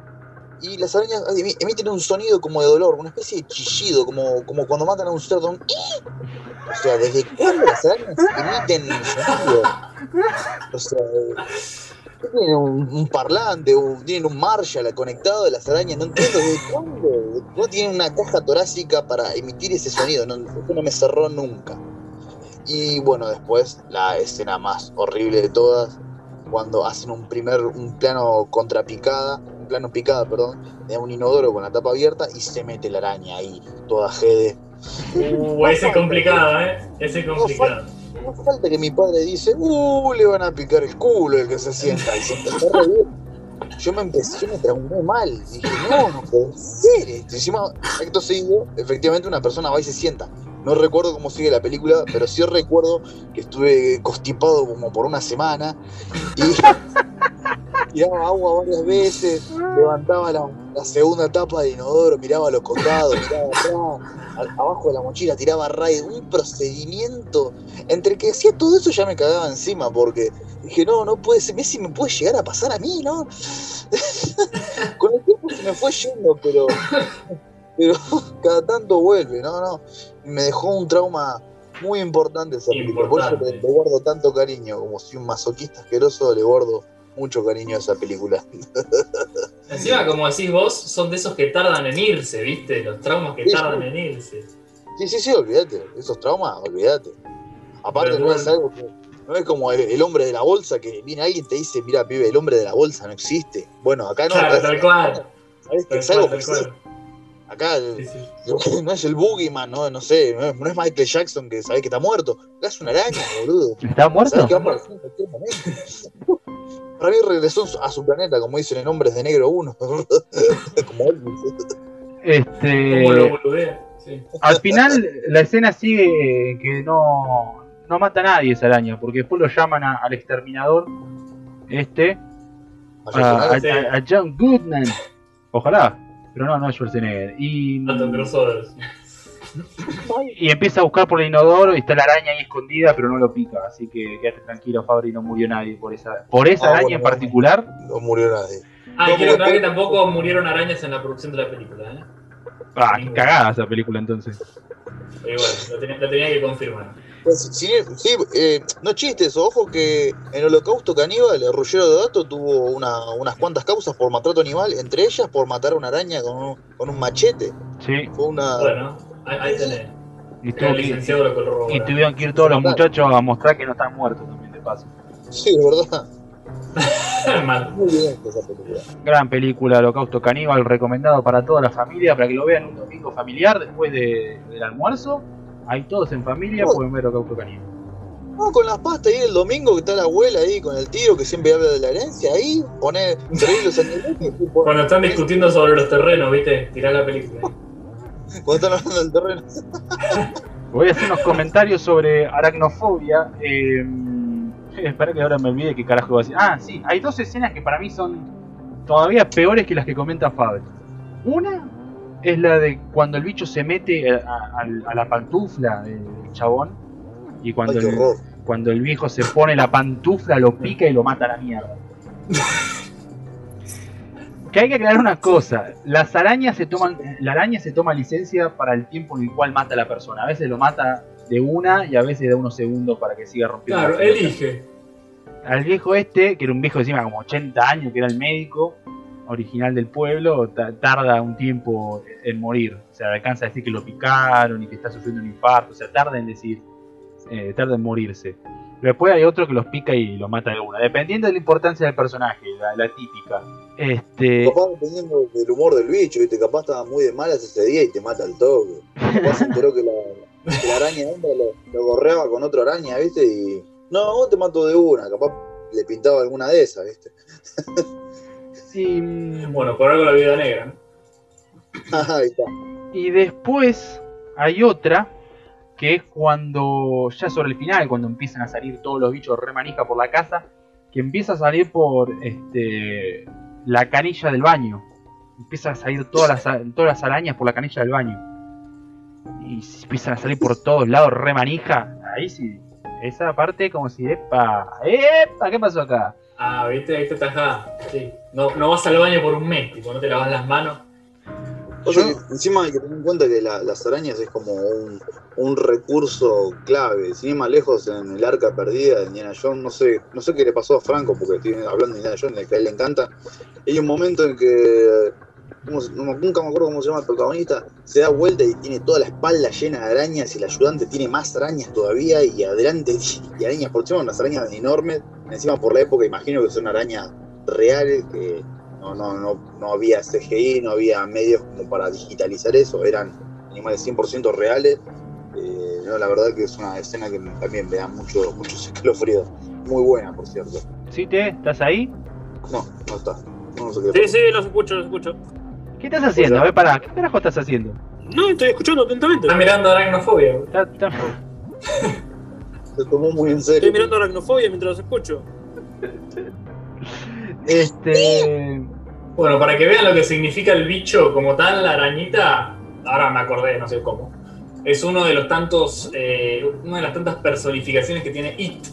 D: y las arañas emi- emiten un sonido como de dolor, una especie de chillido, como, como cuando matan a un cerdo. un. O sea, ¿desde cuándo las arañas emiten sonido? O sea, Tienen un, parlante, tienen un Marshall conectado de las arañas, no entiendo de dónde. No tienen una caja torácica para emitir ese sonido, eso no me cerró nunca. Y bueno, después la escena más horrible de todas, cuando hacen un primer, un plano contrapicada, plano picada, perdón, de un inodoro con la tapa abierta y se mete la araña ahí, toda jede.
B: Uh, ese es complicado, ¿eh? Ese es complicado.
D: No falta que mi padre dice, uh, le van a picar el culo el que se sienta. Y se. Yo me empecé, yo me traumé mal. Dije, no, no puede ser. Encima, acto seguido, efectivamente una persona va y se sienta. No recuerdo cómo sigue la película, pero sí recuerdo que estuve constipado como por una semana y tiraba agua varias veces, levantaba la, la segunda tapa de inodoro, miraba a los costados, miraba atrás, abajo de la mochila, tiraba raid, un procedimiento. Entre que hacía todo eso ya me cagaba encima porque dije, no, no puede ser, si me puede llegar a pasar a mí, ¿no? Con el tiempo se me fue yendo, pero, pero cada tanto vuelve, no, no. Me dejó un trauma muy importante esa película. Por eso le guardo tanto cariño, como si un masoquista asqueroso le guardo mucho cariño a esa película.
B: Encima, como decís vos, son de esos que tardan en irse, ¿viste? Los traumas que
D: Sí,
B: tardan
D: sí.
B: en irse.
D: Sí, sí, sí, olvídate. Esos traumas, olvídate. Aparte, no es algo que. No es como el, el hombre de la bolsa que viene alguien y te dice, mira, pibe, el hombre de la bolsa no existe. Bueno, acá no.
B: Claro, tal cual.
D: ¿sabés que
B: Tal
D: es algo
B: tal
D: existe?
B: cual.
D: Acá
B: Sí, sí.
D: no es el Boogeyman, no, no sé, no es, no es Michael Jackson que sabés que está muerto. Acá es una araña, boludo.
A: ¿Está muerto?
D: ¿Sabés que va a en cualquier momento? Para mí regresó a su planeta, como dicen en Hombres de Negro 1. como.
A: Este,
B: ¿Cómo lo boludea? Sí.
A: al final la escena sigue que no, no mata a nadie esa araña, porque después lo llaman a- al exterminador, este, a, a- a- a John Goodman. Ojalá, pero no, no es Schwarzenegger. Y,
B: Tanto crossover.
A: Y empieza a buscar por el inodoro y está la araña ahí escondida, pero no lo pica. Así que quédate tranquilo, Fabri, no murió nadie por esa, por esa
D: Ah,
A: araña
D: bueno,
A: en particular.
D: No murió nadie.
B: Ah, y quiero aclarar que tampoco murieron arañas en la producción de la película, ¿eh?
A: Ah, qué cagada esa película entonces.
B: Y bueno, lo tenía, lo tenía que confirmar.
D: Pues, sí, sí, eh, no chistes, ojo que en Holocausto Caníbal, el Rullero de Dato tuvo una- unas cuantas causas por maltrato animal, entre ellas por matar a una araña con un, con un machete.
A: Sí,
D: Fue una.
B: Bueno, ahí, tenés.
A: y, tuvo que- y tuvieron que ir todos los muchachos a mostrar que no están muertos también, de paso.
D: Sí, de verdad. Muy bien esa película.
A: Gran película, Holocausto Caníbal, recomendado para toda la familia, para que lo vean un domingo familiar después de- del almuerzo. Ahí todos en familia pueden ver Holocausto Caníbal.
D: No, con las pastas ahí el domingo que está la abuela ahí con el tío que siempre habla de la herencia, ahí pone los animales
B: Cuando están discutiendo sobre los terrenos, ¿viste? Tirá la película.
D: Cuando están hablando del terreno.
A: Voy a hacer unos comentarios sobre aracnofobia. Eh, espera que ahora me olvide qué carajo iba a decir. Ah, sí, hay dos escenas que para mí son todavía peores que las que comenta Fabio. Una es la de cuando el bicho se mete a, a- a la pantufla del chabón y cuando
D: Ay,
A: el, cuando el viejo se pone la pantufla, lo pica y lo mata a la mierda. Que hay que aclarar una cosa, las arañas se toman, la araña se toma licencia para el tiempo en el cual mata a la persona. A veces lo mata de una y a veces de unos segundos para que siga rompiendo.
B: Claro, elige.
A: Al viejo este, que era un viejo encima como 80 años, que era el médico original del pueblo, ta- tarda un tiempo en morir. O sea, alcanza a decir que lo picaron y que está sufriendo un infarto. O sea, tarda en decir, eh, tarda en morirse. Pero después hay otro que los pica y lo mata de una. Dependiendo de la importancia del personaje, la, la típica. Este,
D: Capaz dependiendo del humor del bicho, ¿viste? Capaz estaba muy de malas ese día y te mata al toque. Capaz se enteró que la, que la araña anda lo, lo gorreaba con otra araña, ¿viste? Y. No, vos te mato de una, capaz le pintaba alguna de esas, ¿viste?
A: y, mm,
B: Bueno, por algo la vida negra. ¿no?
D: Ahí está.
A: Y después hay otra que es cuando, ya sobre el final, cuando empiezan a salir todos los bichos re manija por la casa, que empieza a salir por este la canilla del baño. Empiezan a salir todas las, todas las arañas por la canilla del baño. Y empiezan a salir por todos lados re manija. Ahí sí, esa parte como si, epa, epa, ¿qué pasó acá?
B: Ah, ¿viste? Ahí te tajá. Sí. No, no vas al baño por un mes, tipo, no te lavas las manos.
D: O sea, encima hay que tener en cuenta que la- las arañas es como un, recurso clave. Sin ir lejos, en el arca perdida de Indiana Jones, no sé, no sé qué le pasó a Franco, porque estoy hablando de Indiana Jones, que a él le encanta. Hay un momento en que, ¿cómo se- no me- nunca me acuerdo cómo se llama el protagonista, se da vuelta y tiene toda la espalda llena de arañas y el ayudante tiene más arañas todavía y adelante y arañas por encima, unas arañas enormes. Encima por la época imagino que son arañas reales, que no, no, no, no había CGI, no había medios como para digitalizar eso, eran animales 100% reales. Eh, no, la verdad que es una escena que también me da mucho, mucho escalofrío. Muy buena, por cierto.
A: ¿Sí, te? ¿Estás ahí?
D: No, no está. No, no sé qué
C: Sí, sí, los escucho, los escucho.
A: ¿Qué estás haciendo? A ver, pará, ¿qué carajo estás haciendo?
C: No, estoy escuchando atentamente.
B: Está mirando aracnofobia.
A: está-
D: Se tomó muy en serio.
C: Estoy mirando aracnofobia mientras los escucho.
A: Este.
B: Bueno, para que vean lo que significa el bicho como tal, la arañita, ahora me acordé, no sé cómo. Es uno de los tantos, eh, una de las tantas personificaciones que tiene It.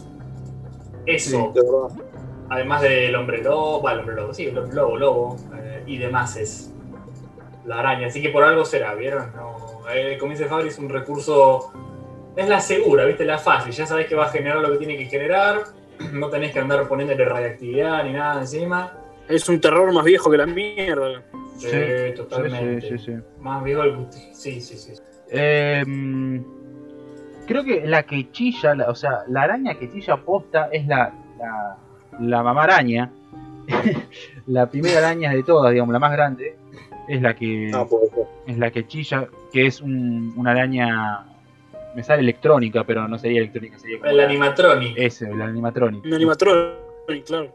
B: Eso,
D: De verdad.
B: además del hombre lobo, va, el hombre lobo, sí, el hombre lobo, lobo, eh, y demás es la araña. Así que por algo será, ¿vieron? No, eh, como dice Fabri, es un recurso, es la segura, ¿viste? La fácil, ya sabés que va a generar lo que tiene que generar, no tenés que andar poniéndole radiactividad ni nada encima.
C: Es un terror más viejo que la mierda.
B: Sí, totalmente.
A: Sí, sí, sí.
B: Más viejo el Sí, sí, sí.
A: Em, creo que la que chilla, la- o sea, la araña que chilla posta es la, la, la mamá araña. la primera araña de todas, digamos, la más grande. Es la que
D: No, puede ser.
A: es la que chilla, que es un- una araña. Me sale electrónica, pero no sería electrónica, sería como
B: El animatronic.
A: ese, el animatronic.
C: Un animatrón, claro.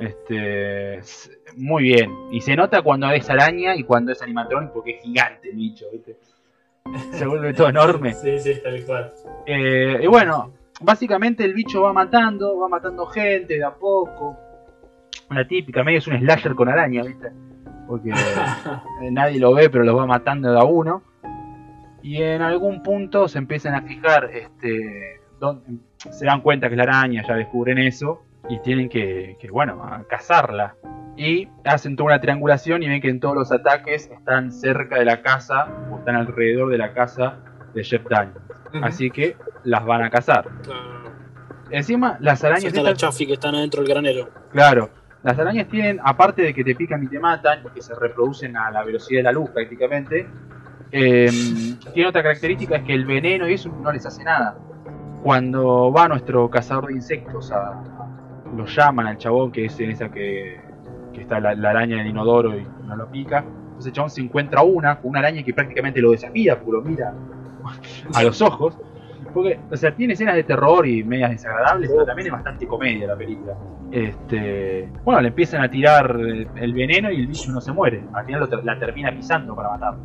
A: Este, muy bien. Y se nota cuando es araña y cuando es animatronic porque es gigante el bicho, ¿viste? Se vuelve todo enorme.
B: Sí, sí, tal cual.
A: Eh, y bueno, básicamente el bicho va matando, va matando gente de a poco. La típica, medio es un slasher con araña, ¿viste? Porque eh, nadie lo ve, pero los va matando de a uno. Y en algún punto se empiezan a fijar, este, se dan cuenta que es la araña, ya descubren eso, y tienen que, que, bueno, a cazarla. Y hacen toda una triangulación y ven que en todos los ataques están cerca de la casa, o están alrededor de la casa de Jeff Daniels. Así que las van a cazar.
C: claro.
A: Encima, las arañas
C: Está la
A: estas-
C: chafi que están adentro del granero.
A: Claro, las arañas tienen, aparte de que te pican y te matan, y que se reproducen a la velocidad de la luz prácticamente, eh, tiene otra característica, es que el veneno y eso no les hace nada. Cuando va nuestro cazador de insectos, a- lo llaman al chabón, que es en esa que, que está la, la araña del inodoro y no lo pica, entonces el chabón se encuentra una, con una araña que prácticamente lo desafía, porque lo mira a los ojos. Porque, o sea, tiene escenas de terror y medias desagradables, pero también es bastante comedia la película. Este, bueno, le empiezan a tirar el, el veneno y el bicho no se muere. Al final lo la termina pisando para matarlo.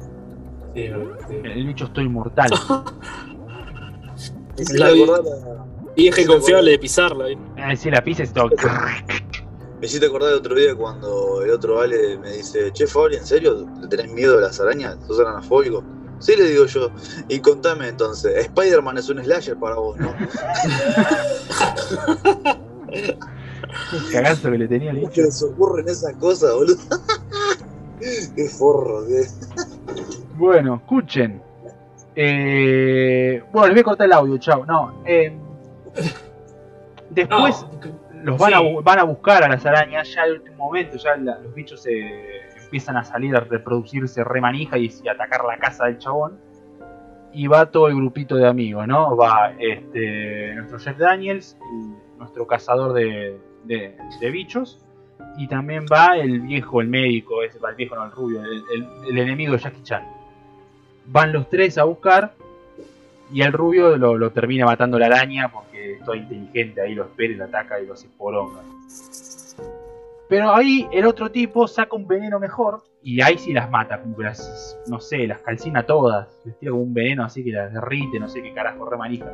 B: Sí, sí.
A: El bicho está inmortal.
D: Me hiciste
C: La y
D: Sí,
C: confiable de pisarla. ¿eh?
A: Eh, si la pisa es todo.
D: Me hiciste acordar de otro día cuando el otro vale me dice, che Fabri, ¿en serio? ¿Le tenés miedo a las arañas? ¿Sos aranafóbico? Sí, le digo yo. Y contame entonces, Spider-Man es un slasher para vos, ¿no?
A: Cagazo que le tenía el
D: ¿Cómo
A: bicho.
D: que les ocurren esas cosas, boludo? Qué forro, qué.
A: Bueno, escuchen. Eh, bueno, les voy a cortar el audio, chao. No, eh, después
B: No,
A: los van, a,
B: sí.
A: van a buscar a las arañas ya al último momento, ya la- los bichos se empiezan a salir a reproducirse re manija y, y atacar la casa del chabón. Y va todo el grupito de amigos, ¿no? Va este, nuestro Jeff Daniels, nuestro cazador de, de- de bichos. Y también va el viejo, el médico, ese, el viejo, no el rubio, el, el- el enemigo de Jackie Chan. Van los tres a buscar y el rubio lo, lo termina matando la araña porque todo inteligente, ahí lo espera y lo ataca y lo hace poronga. Pero ahí el otro tipo saca un veneno mejor y ahí sí las mata, como que las, no sé, las calcina todas. Les tira como un veneno así que las derrite, no sé qué carajo, re manija.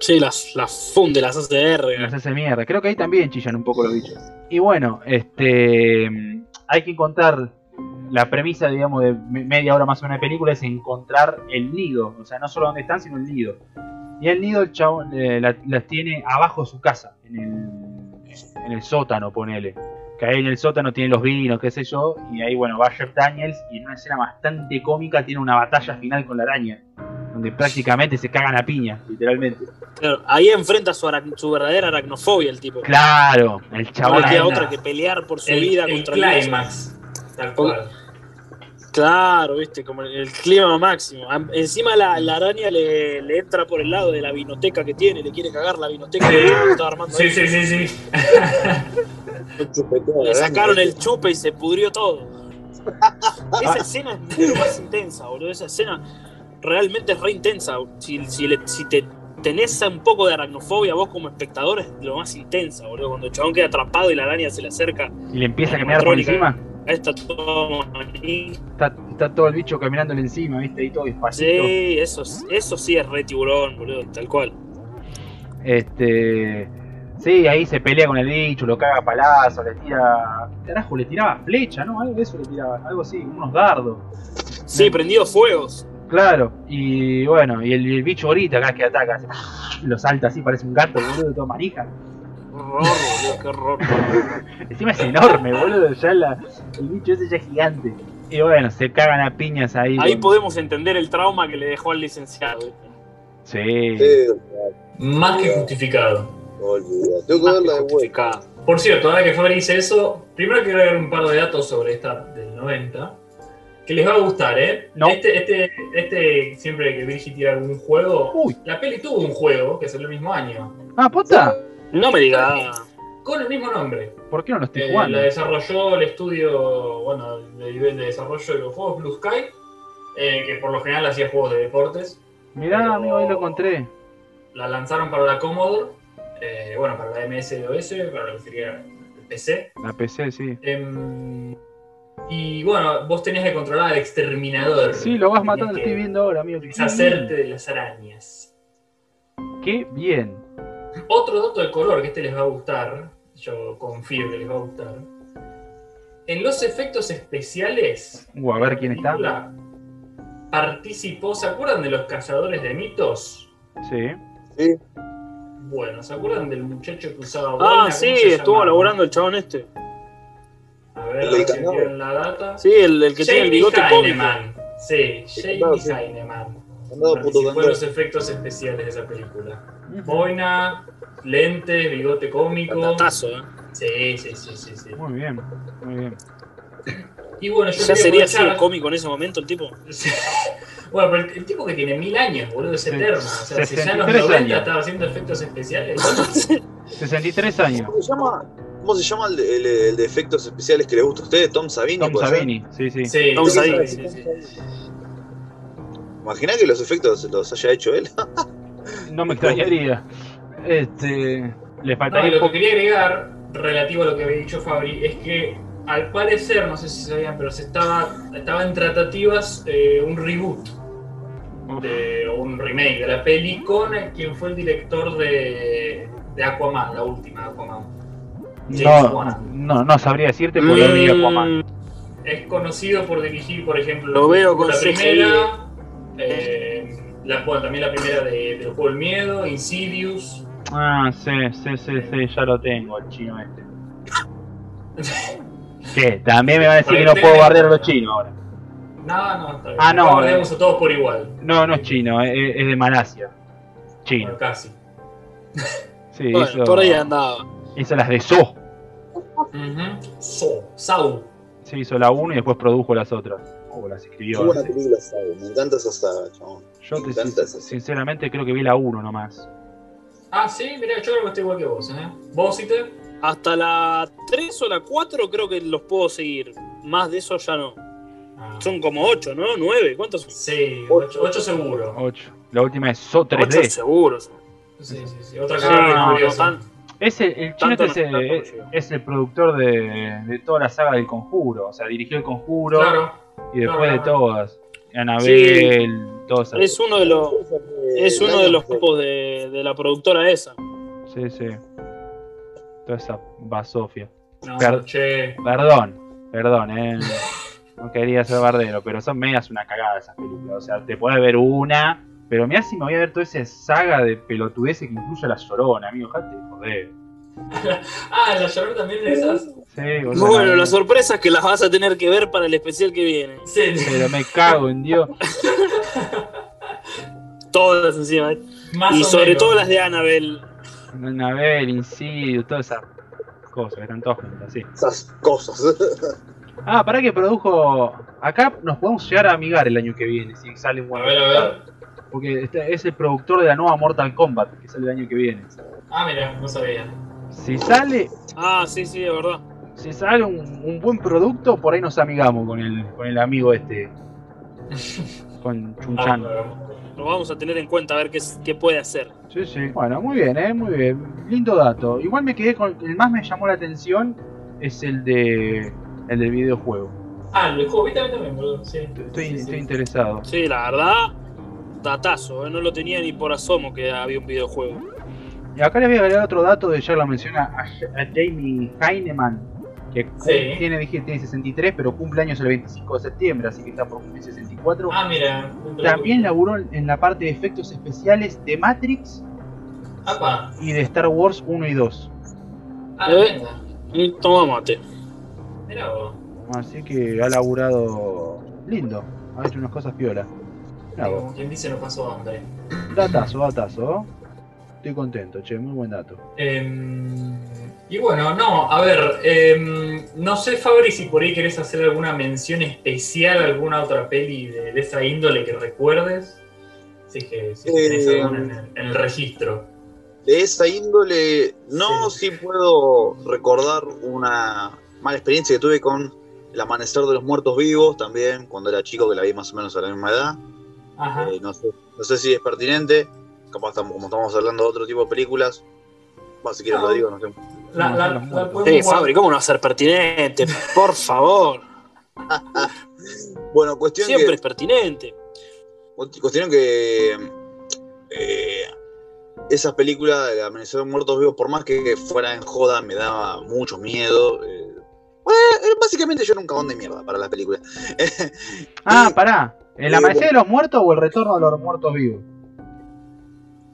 C: Sí, las, las funde, las hace de
A: Las
C: verga.
A: hace mierda. Creo que ahí también chillan un poco los bichos. Y bueno, este hay que encontrar la premisa, digamos, de me- media hora más o menos de película es encontrar el nido. O sea, no solo donde están, sino el nido. Y el nido el chabón eh, la- las tiene abajo de su casa, en el, en el sótano, ponele. que ahí en el sótano tiene los vinos, qué sé yo, y ahí, bueno, va Jeff Daniels y en una escena bastante cómica tiene una batalla final con la araña, donde prácticamente se cagan a piña, literalmente.
C: Claro, ahí enfrenta su, su verdadera aracnofobia el tipo.
A: Claro, el
C: No
A: chabón
C: le
A: ahí-
C: queda
B: ahí-
C: otra que pelear por su
B: El,
C: vida
B: el
C: contra el
B: climax. Tal cual.
C: Claro, viste, como el, el clima máximo. Encima la, la araña le, le entra por el lado de la vinoteca que tiene, le quiere cagar la vinoteca que estaba armando
B: Sí,
C: ahí.
B: sí, sí, sí.
C: Le sacaron el chupe y se pudrió todo. Esa escena es lo más intensa, boludo. Esa escena realmente es re intensa. Si, si, le- si te tenés un poco de aracnofobia vos como espectador es lo más intensa, boludo. Cuando el chabón queda atrapado y la araña se le acerca
A: y le empieza a caminar por encima.
C: A esta toma. ahí.
A: Está, está todo el bicho caminándole encima, ¿viste? Ahí todo despacito.
C: Sí, eso, eso sí es re tiburón, boludo, tal cual.
A: Este. Sí, ahí se pelea con el bicho, lo caga a palazo, le tira. Carajo, le tiraba flecha, ¿no? Algo de eso le tiraba, algo así, unos dardos.
C: Sí, prendido fuegos.
A: Claro, y bueno, y el, bicho grita cada vez que ataca, lo salta así, parece un gato, boludo, todo manija.
C: Horror, boludo, qué horror.
A: Encima es enorme, boludo, ya la- el bicho ese ya es gigante. Y bueno, se cagan a piñas ahí.
C: Ahí podemos entender el trauma que le dejó al licenciado.
A: Sí.
E: Sí,
B: Más que justificado.
E: olvidate. Tengo que verla
C: que
E: de vuelta.
B: Por cierto, ahora que Fabri dice eso, primero quiero agregar un par de datos sobre esta del 90. Que les va a gustar, ¿eh?
A: No.
B: Este, este, este, siempre que Virgi tira algún juego.
A: Uy,
B: La peli tuvo un juego que salió el mismo año.
A: ah, posta.
C: No me digas.
B: Con el mismo nombre.
A: ¿Por qué no lo estoy
B: Eh,
A: jugando?
B: la desarrolló el estudio, bueno, de nivel de desarrollo de los juegos Blue Sky. eh, que por lo general hacía juegos de deportes.
A: Mirá, amigo, ahí lo encontré.
B: La lanzaron para la Commodore. eh, bueno, para la MS-DOS, para lo que sería el PC.
A: La PC, sí.
B: Em, y bueno, vos tenías que controlar al exterminador.
A: Sí, lo vas matando, estoy viendo ahora, amigo.
B: Deshacerte de las arañas.
A: Qué bien.
B: Otro dato de color que este les va a gustar, yo confío que les va a gustar. En los efectos especiales,
A: Uh, a ver quién está.
B: participó, ¿se acuerdan de los cazadores de mitos?
A: Sí.
E: Sí,
B: Bueno, ¿se acuerdan del muchacho que usaba
C: Ah, sí,
B: ¿Cómo se
C: estuvo
B: llamaba?
C: laburando el chabón este.
B: A ver,
E: El
B: si tienen la data.
C: Sí, el, el que tiene el
B: Jamie
C: bigote cómico.
B: Heineman. Sí, Jamie
E: candado, sí.
B: Heineman.
E: Andado
B: Participó en los efectos especiales de esa película. Boina, lente, bigote cómico.
C: Patatazo, ¿eh?
B: Sí, sí, sí, sí, sí.
A: Muy bien, muy bien.
B: Y bueno, yo
C: ¿Ya sería así
B: aprovechar-
C: cómico en ese momento el tipo?
B: Bueno, pero el, el tipo que tiene mil años, boludo, es eterno. O sea, si ya en los
A: 63
B: 90
A: años.
B: estaba haciendo efectos especiales.
A: 63 años.
E: ¿Cómo se llama, ¿Cómo se llama el, de- el- el de efectos especiales que le gusta a ustedes? ¿Tom Savini?
A: Tom? Savini, sí, sí.
B: Sí,
C: Tom
B: sí,
C: Savini.
B: sí, sí, sí.
E: Imaginá que los efectos los haya hecho él.
A: No me extrañaría. Este. Le
B: No, y
A: faltaría un
B: lo que quería agregar, relativo a lo que había dicho Fabri, es que al parecer, no sé si sabían, pero se estaba, estaba en tratativas eh, un reboot de, o un remake de la peli con el- quien fue el director de, de Aquaman, la última Aquaman. James
A: No,
B: Wan.
A: no, no sabría decirte porque no vi Aquaman.
C: Mm,
B: Es conocido por dirigir, por ejemplo,
C: Lo veo con
B: la
C: CGI.
B: primera, eh, la, bueno, también la primera de, del juego del miedo, Insidious.
A: Ah, sí, sí, sí, sí, ya lo tengo, el chino este. ¿Qué? También me va a decir que no puedo bardear a los chinos ahora.
B: No, no, está bien.
A: Ah, no,
B: Guardemos a todos por igual.
A: No, no es chino, es, es de Malasia. Chino.
B: Bueno, casi.
A: Sí,
C: Bueno,
A: hizo,
C: por ahí andaba.
A: hizo las de So.
B: Ujú. So, Sau.
A: Sí, hizo la 1 y después produjo las otras. O las
E: Qué
A: escribió.
E: buena
A: no sé.
E: película saga. Me encanta esa saga, chabón.
A: Yo
E: Me
A: te,
E: encanta esa saga.
A: sinceramente creo que vi la 1 nomás.
B: Ah, sí, mira, yo creo que estoy igual que vos, ¿eh? ¿Vos, Ite?
C: Hasta la 3 o la 4 creo que los puedo seguir. Más de eso ya no.
B: Ah.
C: Son como 8, ¿no? 9. ¿Cuántos son?
B: Sí, 8 seguro.
A: 8. La última es So
C: 8
A: 3D.
C: seguros.
B: Sí, sí, sí. Otra
C: Sí,
B: cara
C: no, no,
B: curiosa.
C: tan-
A: Es el, el chino este es,
C: no-
A: el,
C: no llega.
A: es el productor de, de toda la saga del conjuro. O sea, dirigió el conjuro
B: Claro.
A: Y después de
B: claro.
A: todas. Anabel, todas esas.
C: Es uno de los, es uno de los tipos de, de la productora esa.
A: Sí, sí. Toda esa basofia.
B: No,
A: Per-
B: che.
A: Perdón, perdón, eh. No quería ser bardero, pero son medias una cagada esas películas. O sea, te puedes ver una, pero mirá si me voy a ver toda esa saga de pelotudeces que incluye a la llorona, amigo. Jate, joder.
B: Ah, la llorona también de esas.
A: Sí.
C: Bueno, la sorpresa es que las vas a tener que ver para el especial que viene.
B: Sí,
A: Pero me cago en Dios.
C: Todas encima. ¿eh?
B: más
C: Y sobre
B: menos.
C: todo las de Annabelle.
A: Annabelle, Insidious, todas esas cosas están todas juntas, sí.
D: Esas cosas.
A: Ah, para que produjo. Acá nos podemos llegar a amigar el año que viene, si sale un
B: A
A: buen
B: ver, a ver.
A: Porque este es el productor de la nueva Mortal Kombat, que sale el año que viene.
B: Ah, mira, no sabía.
A: Si sale,
C: Ah, sí, sí, de verdad.
A: Si sale un, un buen producto, por ahí nos amigamos con el, con el amigo este. Con
B: Ah,
A: Chunchan.
C: Lo vamos a tener en cuenta a ver qué, qué puede hacer.
A: Sí, sí. Bueno, muy bien, eh, muy bien. Lindo dato. Igual me quedé con. El más me llamó la atención es el de. El del videojuego.
B: Ah, el juego, viste también, boludo. Sí.
A: Estoy,
B: sí,
A: estoy
B: sí.
A: interesado.
C: Sí, la verdad, datazo. ¿eh? No lo tenía ni por asomo que había un videojuego.
A: Y acá les voy a agregar otro dato de ya lo menciona a, a Jamie Heineman, que
B: Sí.
A: tiene, dije, tiene 63, pero cumple años el 25 de septiembre, así que está por cumplir 64.
B: Ah, mira.
A: También laburó en la parte de efectos especiales de Matrix
B: Apa.
A: y de Star Wars 1 y 2.
B: Ah,
C: Eh. Y toma mate.
B: Mira vos.
A: Así que ha laburado lindo, ha hecho unas cosas piola.
B: Como quien dice, no pasó hambre.
A: Datazo, datazo. Estoy contento, che, muy buen dato.
B: Em, y bueno, no, a ver, em, no sé, Fabri, si por ahí querés hacer alguna mención especial a alguna otra peli de, de esa índole que recuerdes. Si es que si tenés
D: Eh,
B: alguna en el, en el registro.
D: De esa índole, no, sí. puedo recordar una mala experiencia que tuve con El Amanecer de los Muertos Vivos, también cuando era chico, que la vi más o menos a la misma edad.
B: Ajá.
D: Eh, no, sé, no sé si es pertinente, capaz estamos, como estamos hablando de otro tipo de películas. Bueno, si quieres
B: No.
D: lo digo, no sé.
B: La, la- la
C: Sí. Fabri, ¿cómo no va a ser pertinente? Por favor.
D: Bueno, cuestión
C: Siempre
D: que,
C: es pertinente.
D: cuestión que eh, esas películas de Amanecer de los Muertos Vivos, por más que fuera en joda, me daba mucho miedo. eh. Bueno, eh, básicamente yo era un cagón de mierda para las películas.
A: Ah,
D: Y-
A: pará. ¿El
D: Eh,
A: amanecer de los muertos o el retorno de los muertos vivos?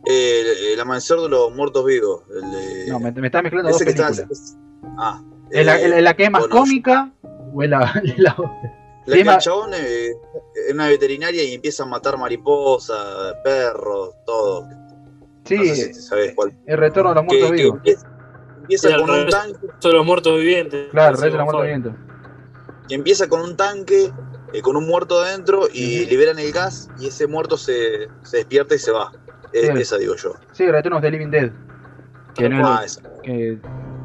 D: Eh, el, el Amanecer de los Muertos Vivos. El de-
A: No, me, me estás mezclando dos
D: que está-
A: películas.
D: Ah.
A: ¿Es la,
D: eh,
A: la que es más
D: bueno,
A: cómica o es la, la otra?
D: La que el chabón eh, es una veterinaria y empieza a matar mariposas, perros, todo.
A: Sí,
D: No sé si sabes cuál.
A: el retorno de los
D: Que,
A: muertos
D: que
A: vivos.
D: empieza, empieza con un tanque,
C: Son los muertos vivientes.
A: Claro, el de los muertos vivientes.
D: que empieza con un tanque, eh, con un muerto adentro y liberan el gas y ese muerto se, se despierta y se va. Eh,
A: Sí.
D: Esa digo yo.
A: Sí, el retorno de Living Dead. Que no
D: Ah,
A: es.
D: esa,
A: Que,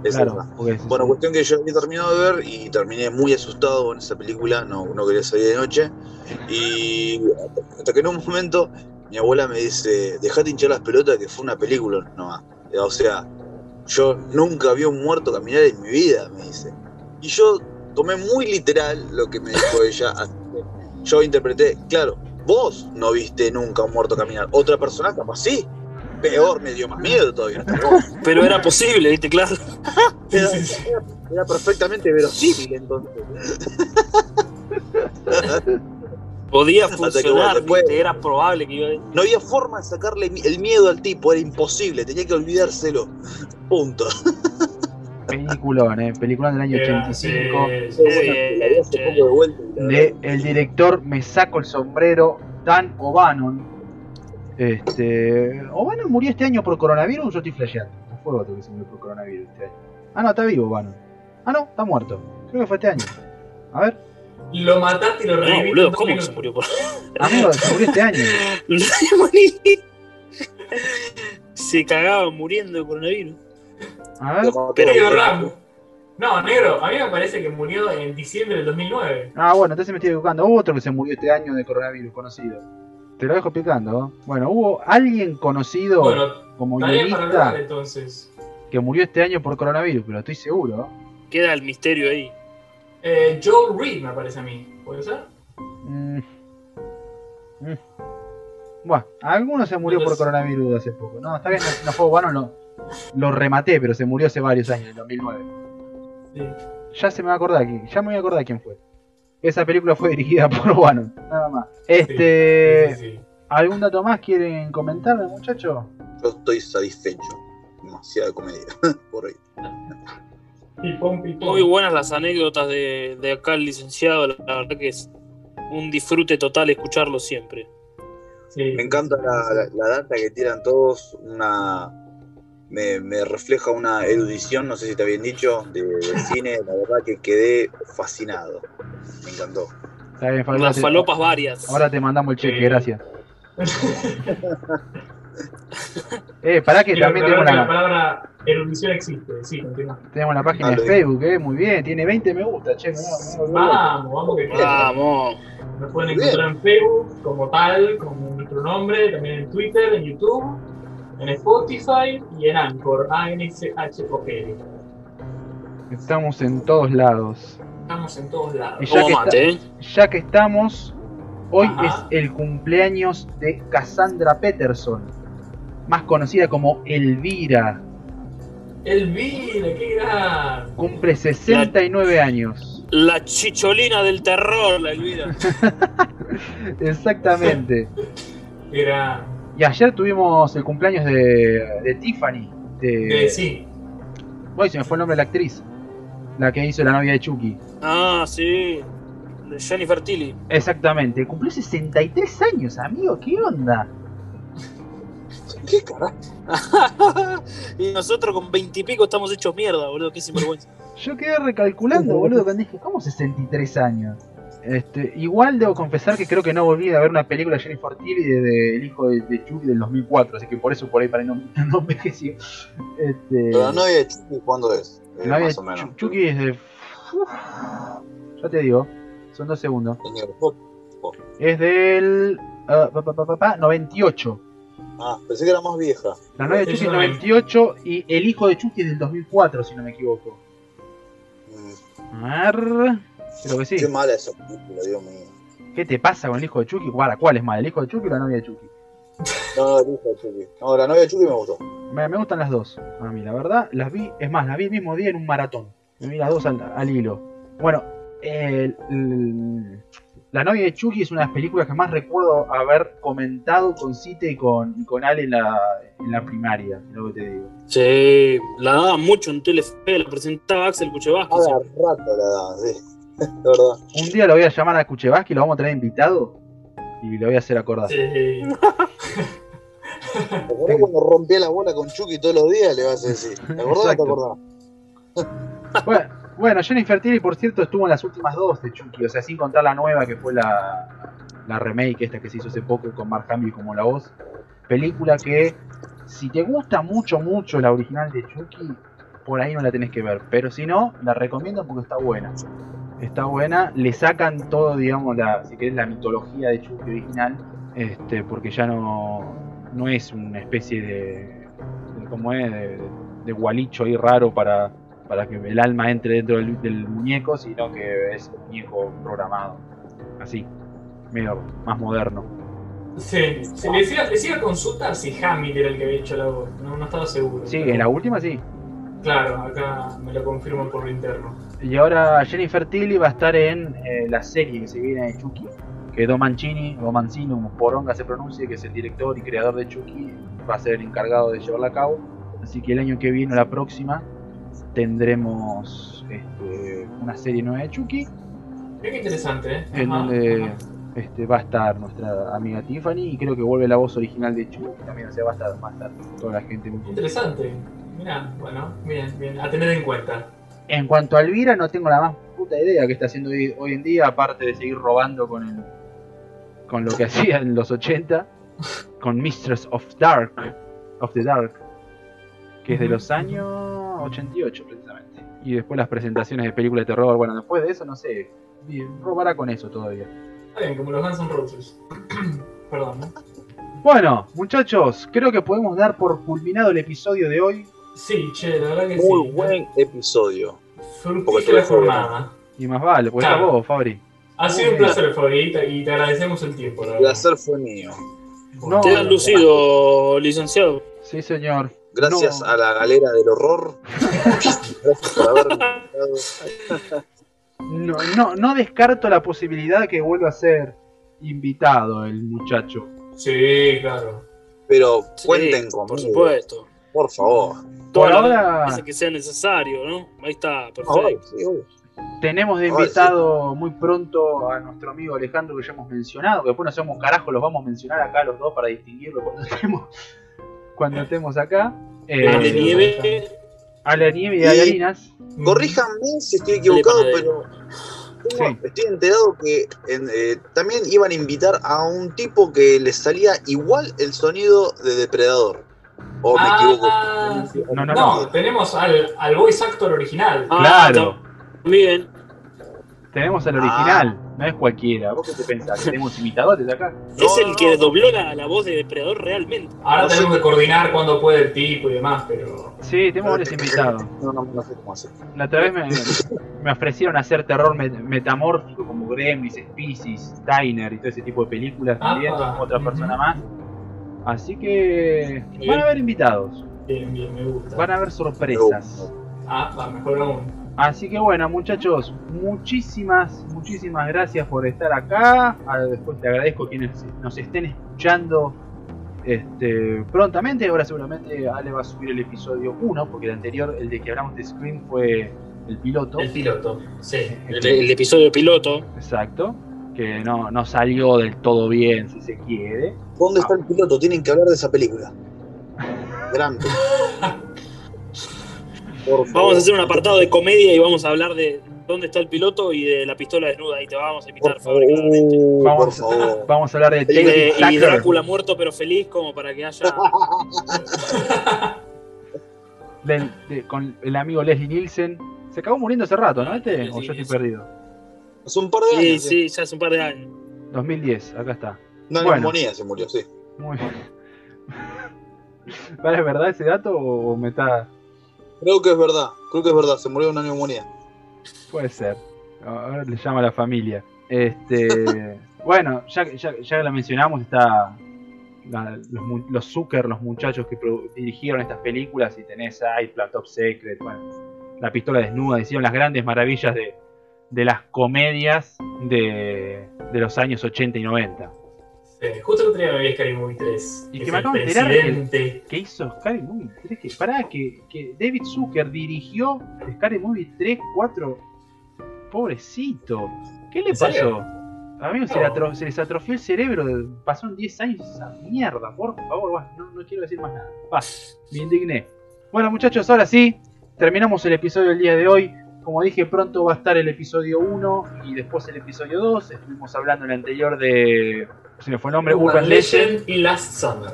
D: esa
A: claro,
D: es
A: porque
D: Bueno, cuestión que yo había terminado de ver y terminé muy asustado con esa película, no, no quería salir de noche. Y hasta que en un momento mi abuela me dice, dejate hinchar las pelotas que fue una película nomás. O sea, yo nunca vi un muerto caminar en mi vida, me dice. Y yo tomé muy literal lo que me dijo ella. Yo interpreté, claro, vos no viste nunca un muerto caminar. Otra persona capaz sí. Peor, me dio más miedo todavía.
C: Pero era posible, ¿viste? Claro.
D: Era, era- era perfectamente verosímil entonces.
C: Podía
D: que, bueno,
C: funcionar,
D: después-
C: ¿viste? Era probable que iba a...
D: No había forma de sacarle el miedo al tipo, era imposible, tenía que olvidárselo. Punto.
A: Peliculón, eh. Peliculón del año
B: Era-
A: 85.
B: sí, sí,
D: De vuelta
A: de el director Me saco el sombrero, Dan O'Bannon. Este. O'Bannon murió este año por coronavirus o yo estoy flasheando. No fue otro que se murió por coronavirus este año. Ah, no, está vivo O'Bannon. Ah, no, está muerto. Creo que fue este año. A ver,
B: Lo mataste y lo
C: No,
B: reviviste.
C: boludo,
B: en dos
C: ¿cómo que se murió por.?
A: amigo, se murió este año.
C: se cagaba muriendo de coronavirus.
A: A ver.
C: Pero-
B: Rambo. No, negro, a mí me parece que murió en diciembre del 2009.
A: Ah, bueno, entonces me estoy equivocando. Hubo otro que se murió este año de coronavirus conocido. Te lo dejo explicando. ¿eh? Bueno, hubo alguien conocido
B: Bueno,
A: como
B: tarea para hablar
A: guionista
B: entonces.
A: que murió este año por coronavirus, pero estoy seguro.
C: Queda el misterio ahí.
B: Eh, Joel Reed me parece a mí. ¿Puede ser?
A: Mm. Mm. Bueno, alguno se murió por coronavirus hace poco. No, está bien, no, no fue bueno, lo, lo rematé, pero se murió hace varios años, en 2009.
B: Sí.
A: Ya se me va a acordar, qui- ya me voy a acordar quién fue. Esa película fue dirigida por Wannon, nada más. Este,
B: Sí, sí, sí.
A: ¿algún dato más quieren comentarme, muchachos?
D: Yo estoy satisfecho. Demasiada comedia. Por ahí.
B: Pipón, pipón.
C: Muy buenas las anécdotas de, de acá el licenciado, la verdad que es un disfrute total escucharlo siempre.
B: Sí.
E: Me encanta la, la- la data que tiran todos, una me, me refleja una erudición, no sé si te habían dicho, de, de cine, la verdad que quedé fascinado. Me encantó.
A: Está bien, Fabio,
C: Unas falopas varias.
A: Ahora te mandamos el cheque,
B: Sí.
A: gracias. Eh, pará que
B: Quiero
A: también tenemos
B: la
A: la,
B: palabra erudición existe. Sí, continúa.
A: tenemos la página
E: Ah,
A: de
E: lo
A: Facebook, eh, muy bien, tiene 20 me gusta, che, mirá.
B: Vamos, vamos que queda.
C: Vamos.
B: Nos pueden encontrar en Facebook como tal, con nuestro nombre, también en Twitter, en YouTube, en Spotify y en Anchor, A-N-C-H-O-L.
A: Estamos en todos lados.
B: Estamos en todos lados.
A: Y ya que
C: mate, ¿eh?
A: Ya que estamos, hoy
B: Ajá.
A: es el cumpleaños de Cassandra Peterson, más conocida como Elvira.
B: Elvira, qué gran.
A: Cumple 69 años.
C: La chicholina del terror, la Elvira.
A: Exactamente.
B: Gran.
A: Y ayer tuvimos el cumpleaños de, de Tiffany. De,
B: Eh, sí,
A: Uy, se me fue el nombre de la actriz. La que hizo la novia de Chucky.
C: Ah, sí. De Jennifer Tilly.
A: Exactamente. Cumplió 63 años, amigo. ¿Qué onda?
E: ¿Qué carajo?
C: y nosotros con veintipico estamos hechos mierda, boludo. Qué sinvergüenza.
A: Yo quedé recalculando, boludo, cuando dije, ¿cómo 63 años? Este, igual debo confesar que creo que no volví a ver una película de Jennifer Tilly desde El hijo de, de Chucky del 2004, así que por eso por ahí para no, no envejeció. Este,
E: Pero la novia de Chucky, ¿cuándo es? Eh,
A: la novia
E: más
A: de
E: o menos.
A: Chu- Chucky es de... Uf, ya te digo, son dos segundos. Es del... ah, pa, pa, pa, pa, pa, 98.
E: Ah, pensé que era más vieja.
A: La novia de Chucky es
B: una-
A: 98 y El hijo de Chucky es del 2004, si no me equivoco.
E: Mm,
A: A ver... Creo que sí.
E: Qué mala esa película, Dios mío.
A: ¿Qué te pasa con el hijo de Chucky? ¿cuál es más? ¿El hijo de Chucky o la novia de Chucky?
E: No, no, el hijo de Chucky. No, la novia de Chucky me gustó.
A: Me, me gustan las dos. A mí, la verdad, las vi. Es más, las vi el mismo día en un maratón. Me vi las dos al, al hilo. Bueno, el- el- La novia de Chucky es una de las películas que más recuerdo haber comentado con Cite y con, y con Ale en la, en la primaria. es Lo que te digo.
C: Sí, la daban mucho en Telefe, la presentaba Axel Kuchevaski.
E: Haga rato la daban, sí. De verdad.
A: Un día lo voy a llamar a Kuchevaski, lo vamos a traer invitado y lo voy a hacer acordar.
B: sí.
E: ¿Te acordás cuando rompía la bola con Chucky todos los días? Le vas a decir. ¿Te acordás o no te acordás?
A: Bueno, bueno, Jennifer Tilly, por cierto, estuvo en las últimas dos de Chucky, o sea, sin contar la nueva que fue la, la remake esta que se hizo hace poco con Mark Hamill como la voz. Película que, si te gusta mucho, mucho la original de Chucky, por ahí no la tenés que ver, pero si no, la recomiendo porque está buena. Está buena, le sacan todo, digamos, la, si querés, la mitología de Chucky original, este, porque ya no, no es una especie de, de ¿cómo es? De, de gualicho ahí raro para, para que el alma entre dentro del, del muñeco, sino que es un muñeco programado. Así, medio más moderno.
B: Sí, le decía, decía consulta si Hamill era el que había hecho la voz, no, no estaba seguro.
A: Sí,
B: pero-
A: en la última sí.
B: Claro, acá me lo confirman por lo interno.
A: Y ahora Jennifer Tilly va a estar en eh, la serie que se viene de Chucky, que Don Mancini, o Mancini, como Poronga se pronuncia, que es el director y creador de Chucky, va a ser el encargado de llevarla a cabo. Así que el año que viene, o la próxima, tendremos este, una serie nueva de Chucky,
B: Mira qué interesante, ¿eh?
A: en
B: Ajá,
A: donde
B: ajá.
A: este, va a estar nuestra amiga Tiffany y creo que vuelve la voz original de Chucky también, o sea, va a estar, va a estar toda la gente muy
B: Interesante. Mira, bueno, bien, bien, a tener en cuenta.
A: En cuanto a Elvira, no tengo la más puta idea que está haciendo hoy, hoy en día, aparte de seguir robando con el, con lo que hacía en los 80, con Mistress of Dark, of the Dark, que es de los años 88 precisamente. Y después las presentaciones de películas de terror, bueno, después de eso no sé, bien, robará con eso todavía.
B: Está bien, como los Guns N' Roses. Perdón, ¿no?
A: Bueno, muchachos, creo que podemos dar por culminado el episodio de hoy.
B: Sí, che, la verdad que
E: Muy
B: sí.
E: buen episodio.
B: Fructífera jornada.
A: Y más vale, pues
B: Claro.
A: vos, Fabri.
B: Ha sido un placer, Fabi, y te agradecemos el tiempo. la
E: El placer fue mío.
A: No,
C: Te han lucido, licenciado.
A: Sí, señor.
E: Gracias
A: No.
E: a la galera del horror. Gracias por haberme invitado.
A: No, no, no descarto la posibilidad que vuelva a ser invitado el muchacho.
B: Sí, claro.
E: Pero
C: Sí,
E: cuenten
C: Por
E: conmigo,
C: supuesto.
E: por favor.
C: Las
A: ahora-
C: que sea necesario, ¿no? Ahí está, perfecto.
D: sí.
A: Tenemos de invitado muy pronto a nuestro amigo Alejandro que ya hemos mencionado, que después no sabemos carajo, los vamos a mencionar acá los dos para distinguirlo cuando estemos, cuando estemos acá. Eh,
C: Ale Nieve,
A: Ale Nieve y Gallarinas.
D: Corríjanme si estoy equivocado, pero
A: Sí.
D: estoy enterado que en, eh, también iban a invitar a un tipo que les salía igual el sonido de Depredador. ¿O me equivoco?
B: Ah,
A: No, no,
B: no,
A: no.
B: tenemos al, al voice actor original.
C: Ah,
A: Claro.
C: También.
A: Tenemos al
D: Ah.
A: original, no es cualquiera. ¿Vos qué te pensás? ¿Que tenemos imitadores acá?
D: No,
C: es el que dobló la, la voz de Depredador realmente.
B: Ahora tenemos que coordinar cuándo puede el tipo y demás, pero.
A: Sí, tenemos varios invitados.
D: No, no, no sé cómo hacer.
A: La otra vez me, me ofrecieron hacer terror met- metamórfico como Gremlins, Species, Steiner y todo ese tipo de películas también,
B: Apa.
A: otra persona más. Así que
C: Bien.
A: van a haber invitados,
B: Bien, bien, me gusta.
A: van a haber sorpresas.
B: Ah, va, mejor aún.
A: Así que bueno, muchachos, muchísimas, muchísimas gracias por estar acá. Ah, Después te agradezco quienes nos estén escuchando este, prontamente. Ahora seguramente Ale va a subir el episodio 1, porque el anterior, el de que hablamos de Scream, fue el piloto.
B: El piloto, sí.
C: El, el episodio piloto.
A: Exacto. Que no, no salió del todo bien, si se quiere.
D: ¿Dónde está el piloto? Tienen que hablar de esa película. Grande. Por favor.
C: Vamos a hacer un apartado de comedia y vamos a hablar de dónde está el piloto y de la pistola desnuda. Ahí te vamos a invitar,
D: Por favor.
C: Fabri, claramente.
D: Uh, por
A: Vamos,
D: favor.
A: vamos a hablar de
C: Y, de- y. Drácula muerto pero feliz como para que haya...
A: de- con el amigo Leslie Nielsen. Se acabó muriendo hace rato, ¿no? Este, o yo estoy perdido.
D: Hace un par de
C: Sí,
D: años.
C: sí, ya hace un par de años.
A: 2010, acá está.
D: Una
A: Bueno.
D: neumonía se murió, sí.
A: Muy bien. ¿Vale, ¿Es verdad ese dato o me está.?
D: Creo que es verdad. Creo que es verdad. Se murió de una neumonía.
A: Puede ser. Ahora le llama a la familia. Este. bueno, ya, ya, ya la mencionamos, está. la- los, los Zucker, los muchachos que dirigieron estas películas, y tenés ahí Top Secret, bueno, La Pistola Desnuda, hicieron las grandes maravillas de, de las comedias de, de los años 80 y 90.
B: Sí, Justo el otro día me vi Scary Movie 3.
A: Y
B: Es
A: que me acabo de enterar que-
B: presidente.
A: ¿Qué hizo Scary Movie 3? Que, pará, que, que David Zucker dirigió Scary Movie 3, 4. Pobrecito. ¿Qué le pasó? A mí se,
B: No.
A: atro- se les atrofió el cerebro. Pasaron 10 años esa mierda. Por favor, no, no quiero decir más nada. Va, me indigné. Bueno, muchachos, ahora sí. Terminamos el episodio del día de hoy. Como dije, pronto va a estar el episodio 1 y después el episodio 2. Estuvimos hablando en el anterior de. Se me fue el nombre, Urban Legend.
B: y Last Summer.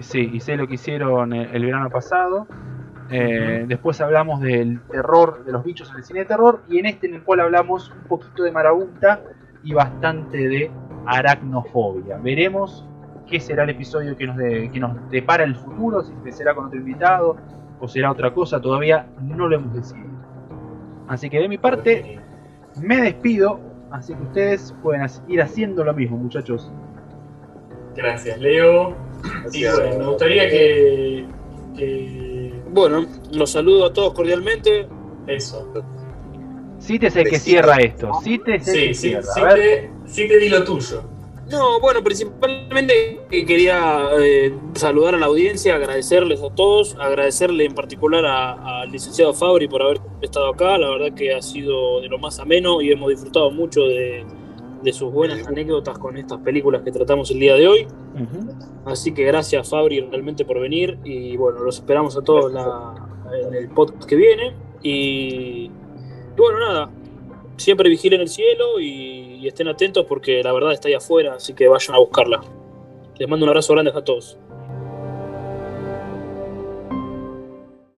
A: Sí, y sé lo que hicieron el, el verano pasado. Eh, Después hablamos del terror, de los bichos en el cine de terror. Y en este en el cual hablamos un poquito de marabunta y bastante de aracnofobia. Veremos qué será el episodio que nos, de- que nos depara el futuro, si será con otro invitado o será otra cosa, todavía no lo hemos decidido. Así que de mi parte me despido, así que ustedes pueden ir haciendo lo mismo, muchachos.
B: Gracias, Leo. Y bueno, me gustaría que. que
C: Bueno, los saludo a todos cordialmente.
B: eso.
A: Cite es el que cierra esto. Cite es el
B: Sí,
A: que
B: sí,
A: cierra.
B: di lo tuyo.
C: No, bueno, principalmente quería eh, saludar a la audiencia, agradecerles a todos, agradecerle en particular a- al licenciado Fabri por haber estado acá. La verdad que ha sido de lo más ameno y hemos disfrutado mucho de, de sus buenas anécdotas con estas películas que tratamos el día de hoy. Así que gracias Fabri realmente por venir y bueno, los esperamos a todos la- en el podcast que viene. Y, y bueno, nada, siempre vigilen el cielo y, y estén atentos porque la verdad está ahí afuera, así que vayan a buscarla. Les mando un abrazo grande a todos.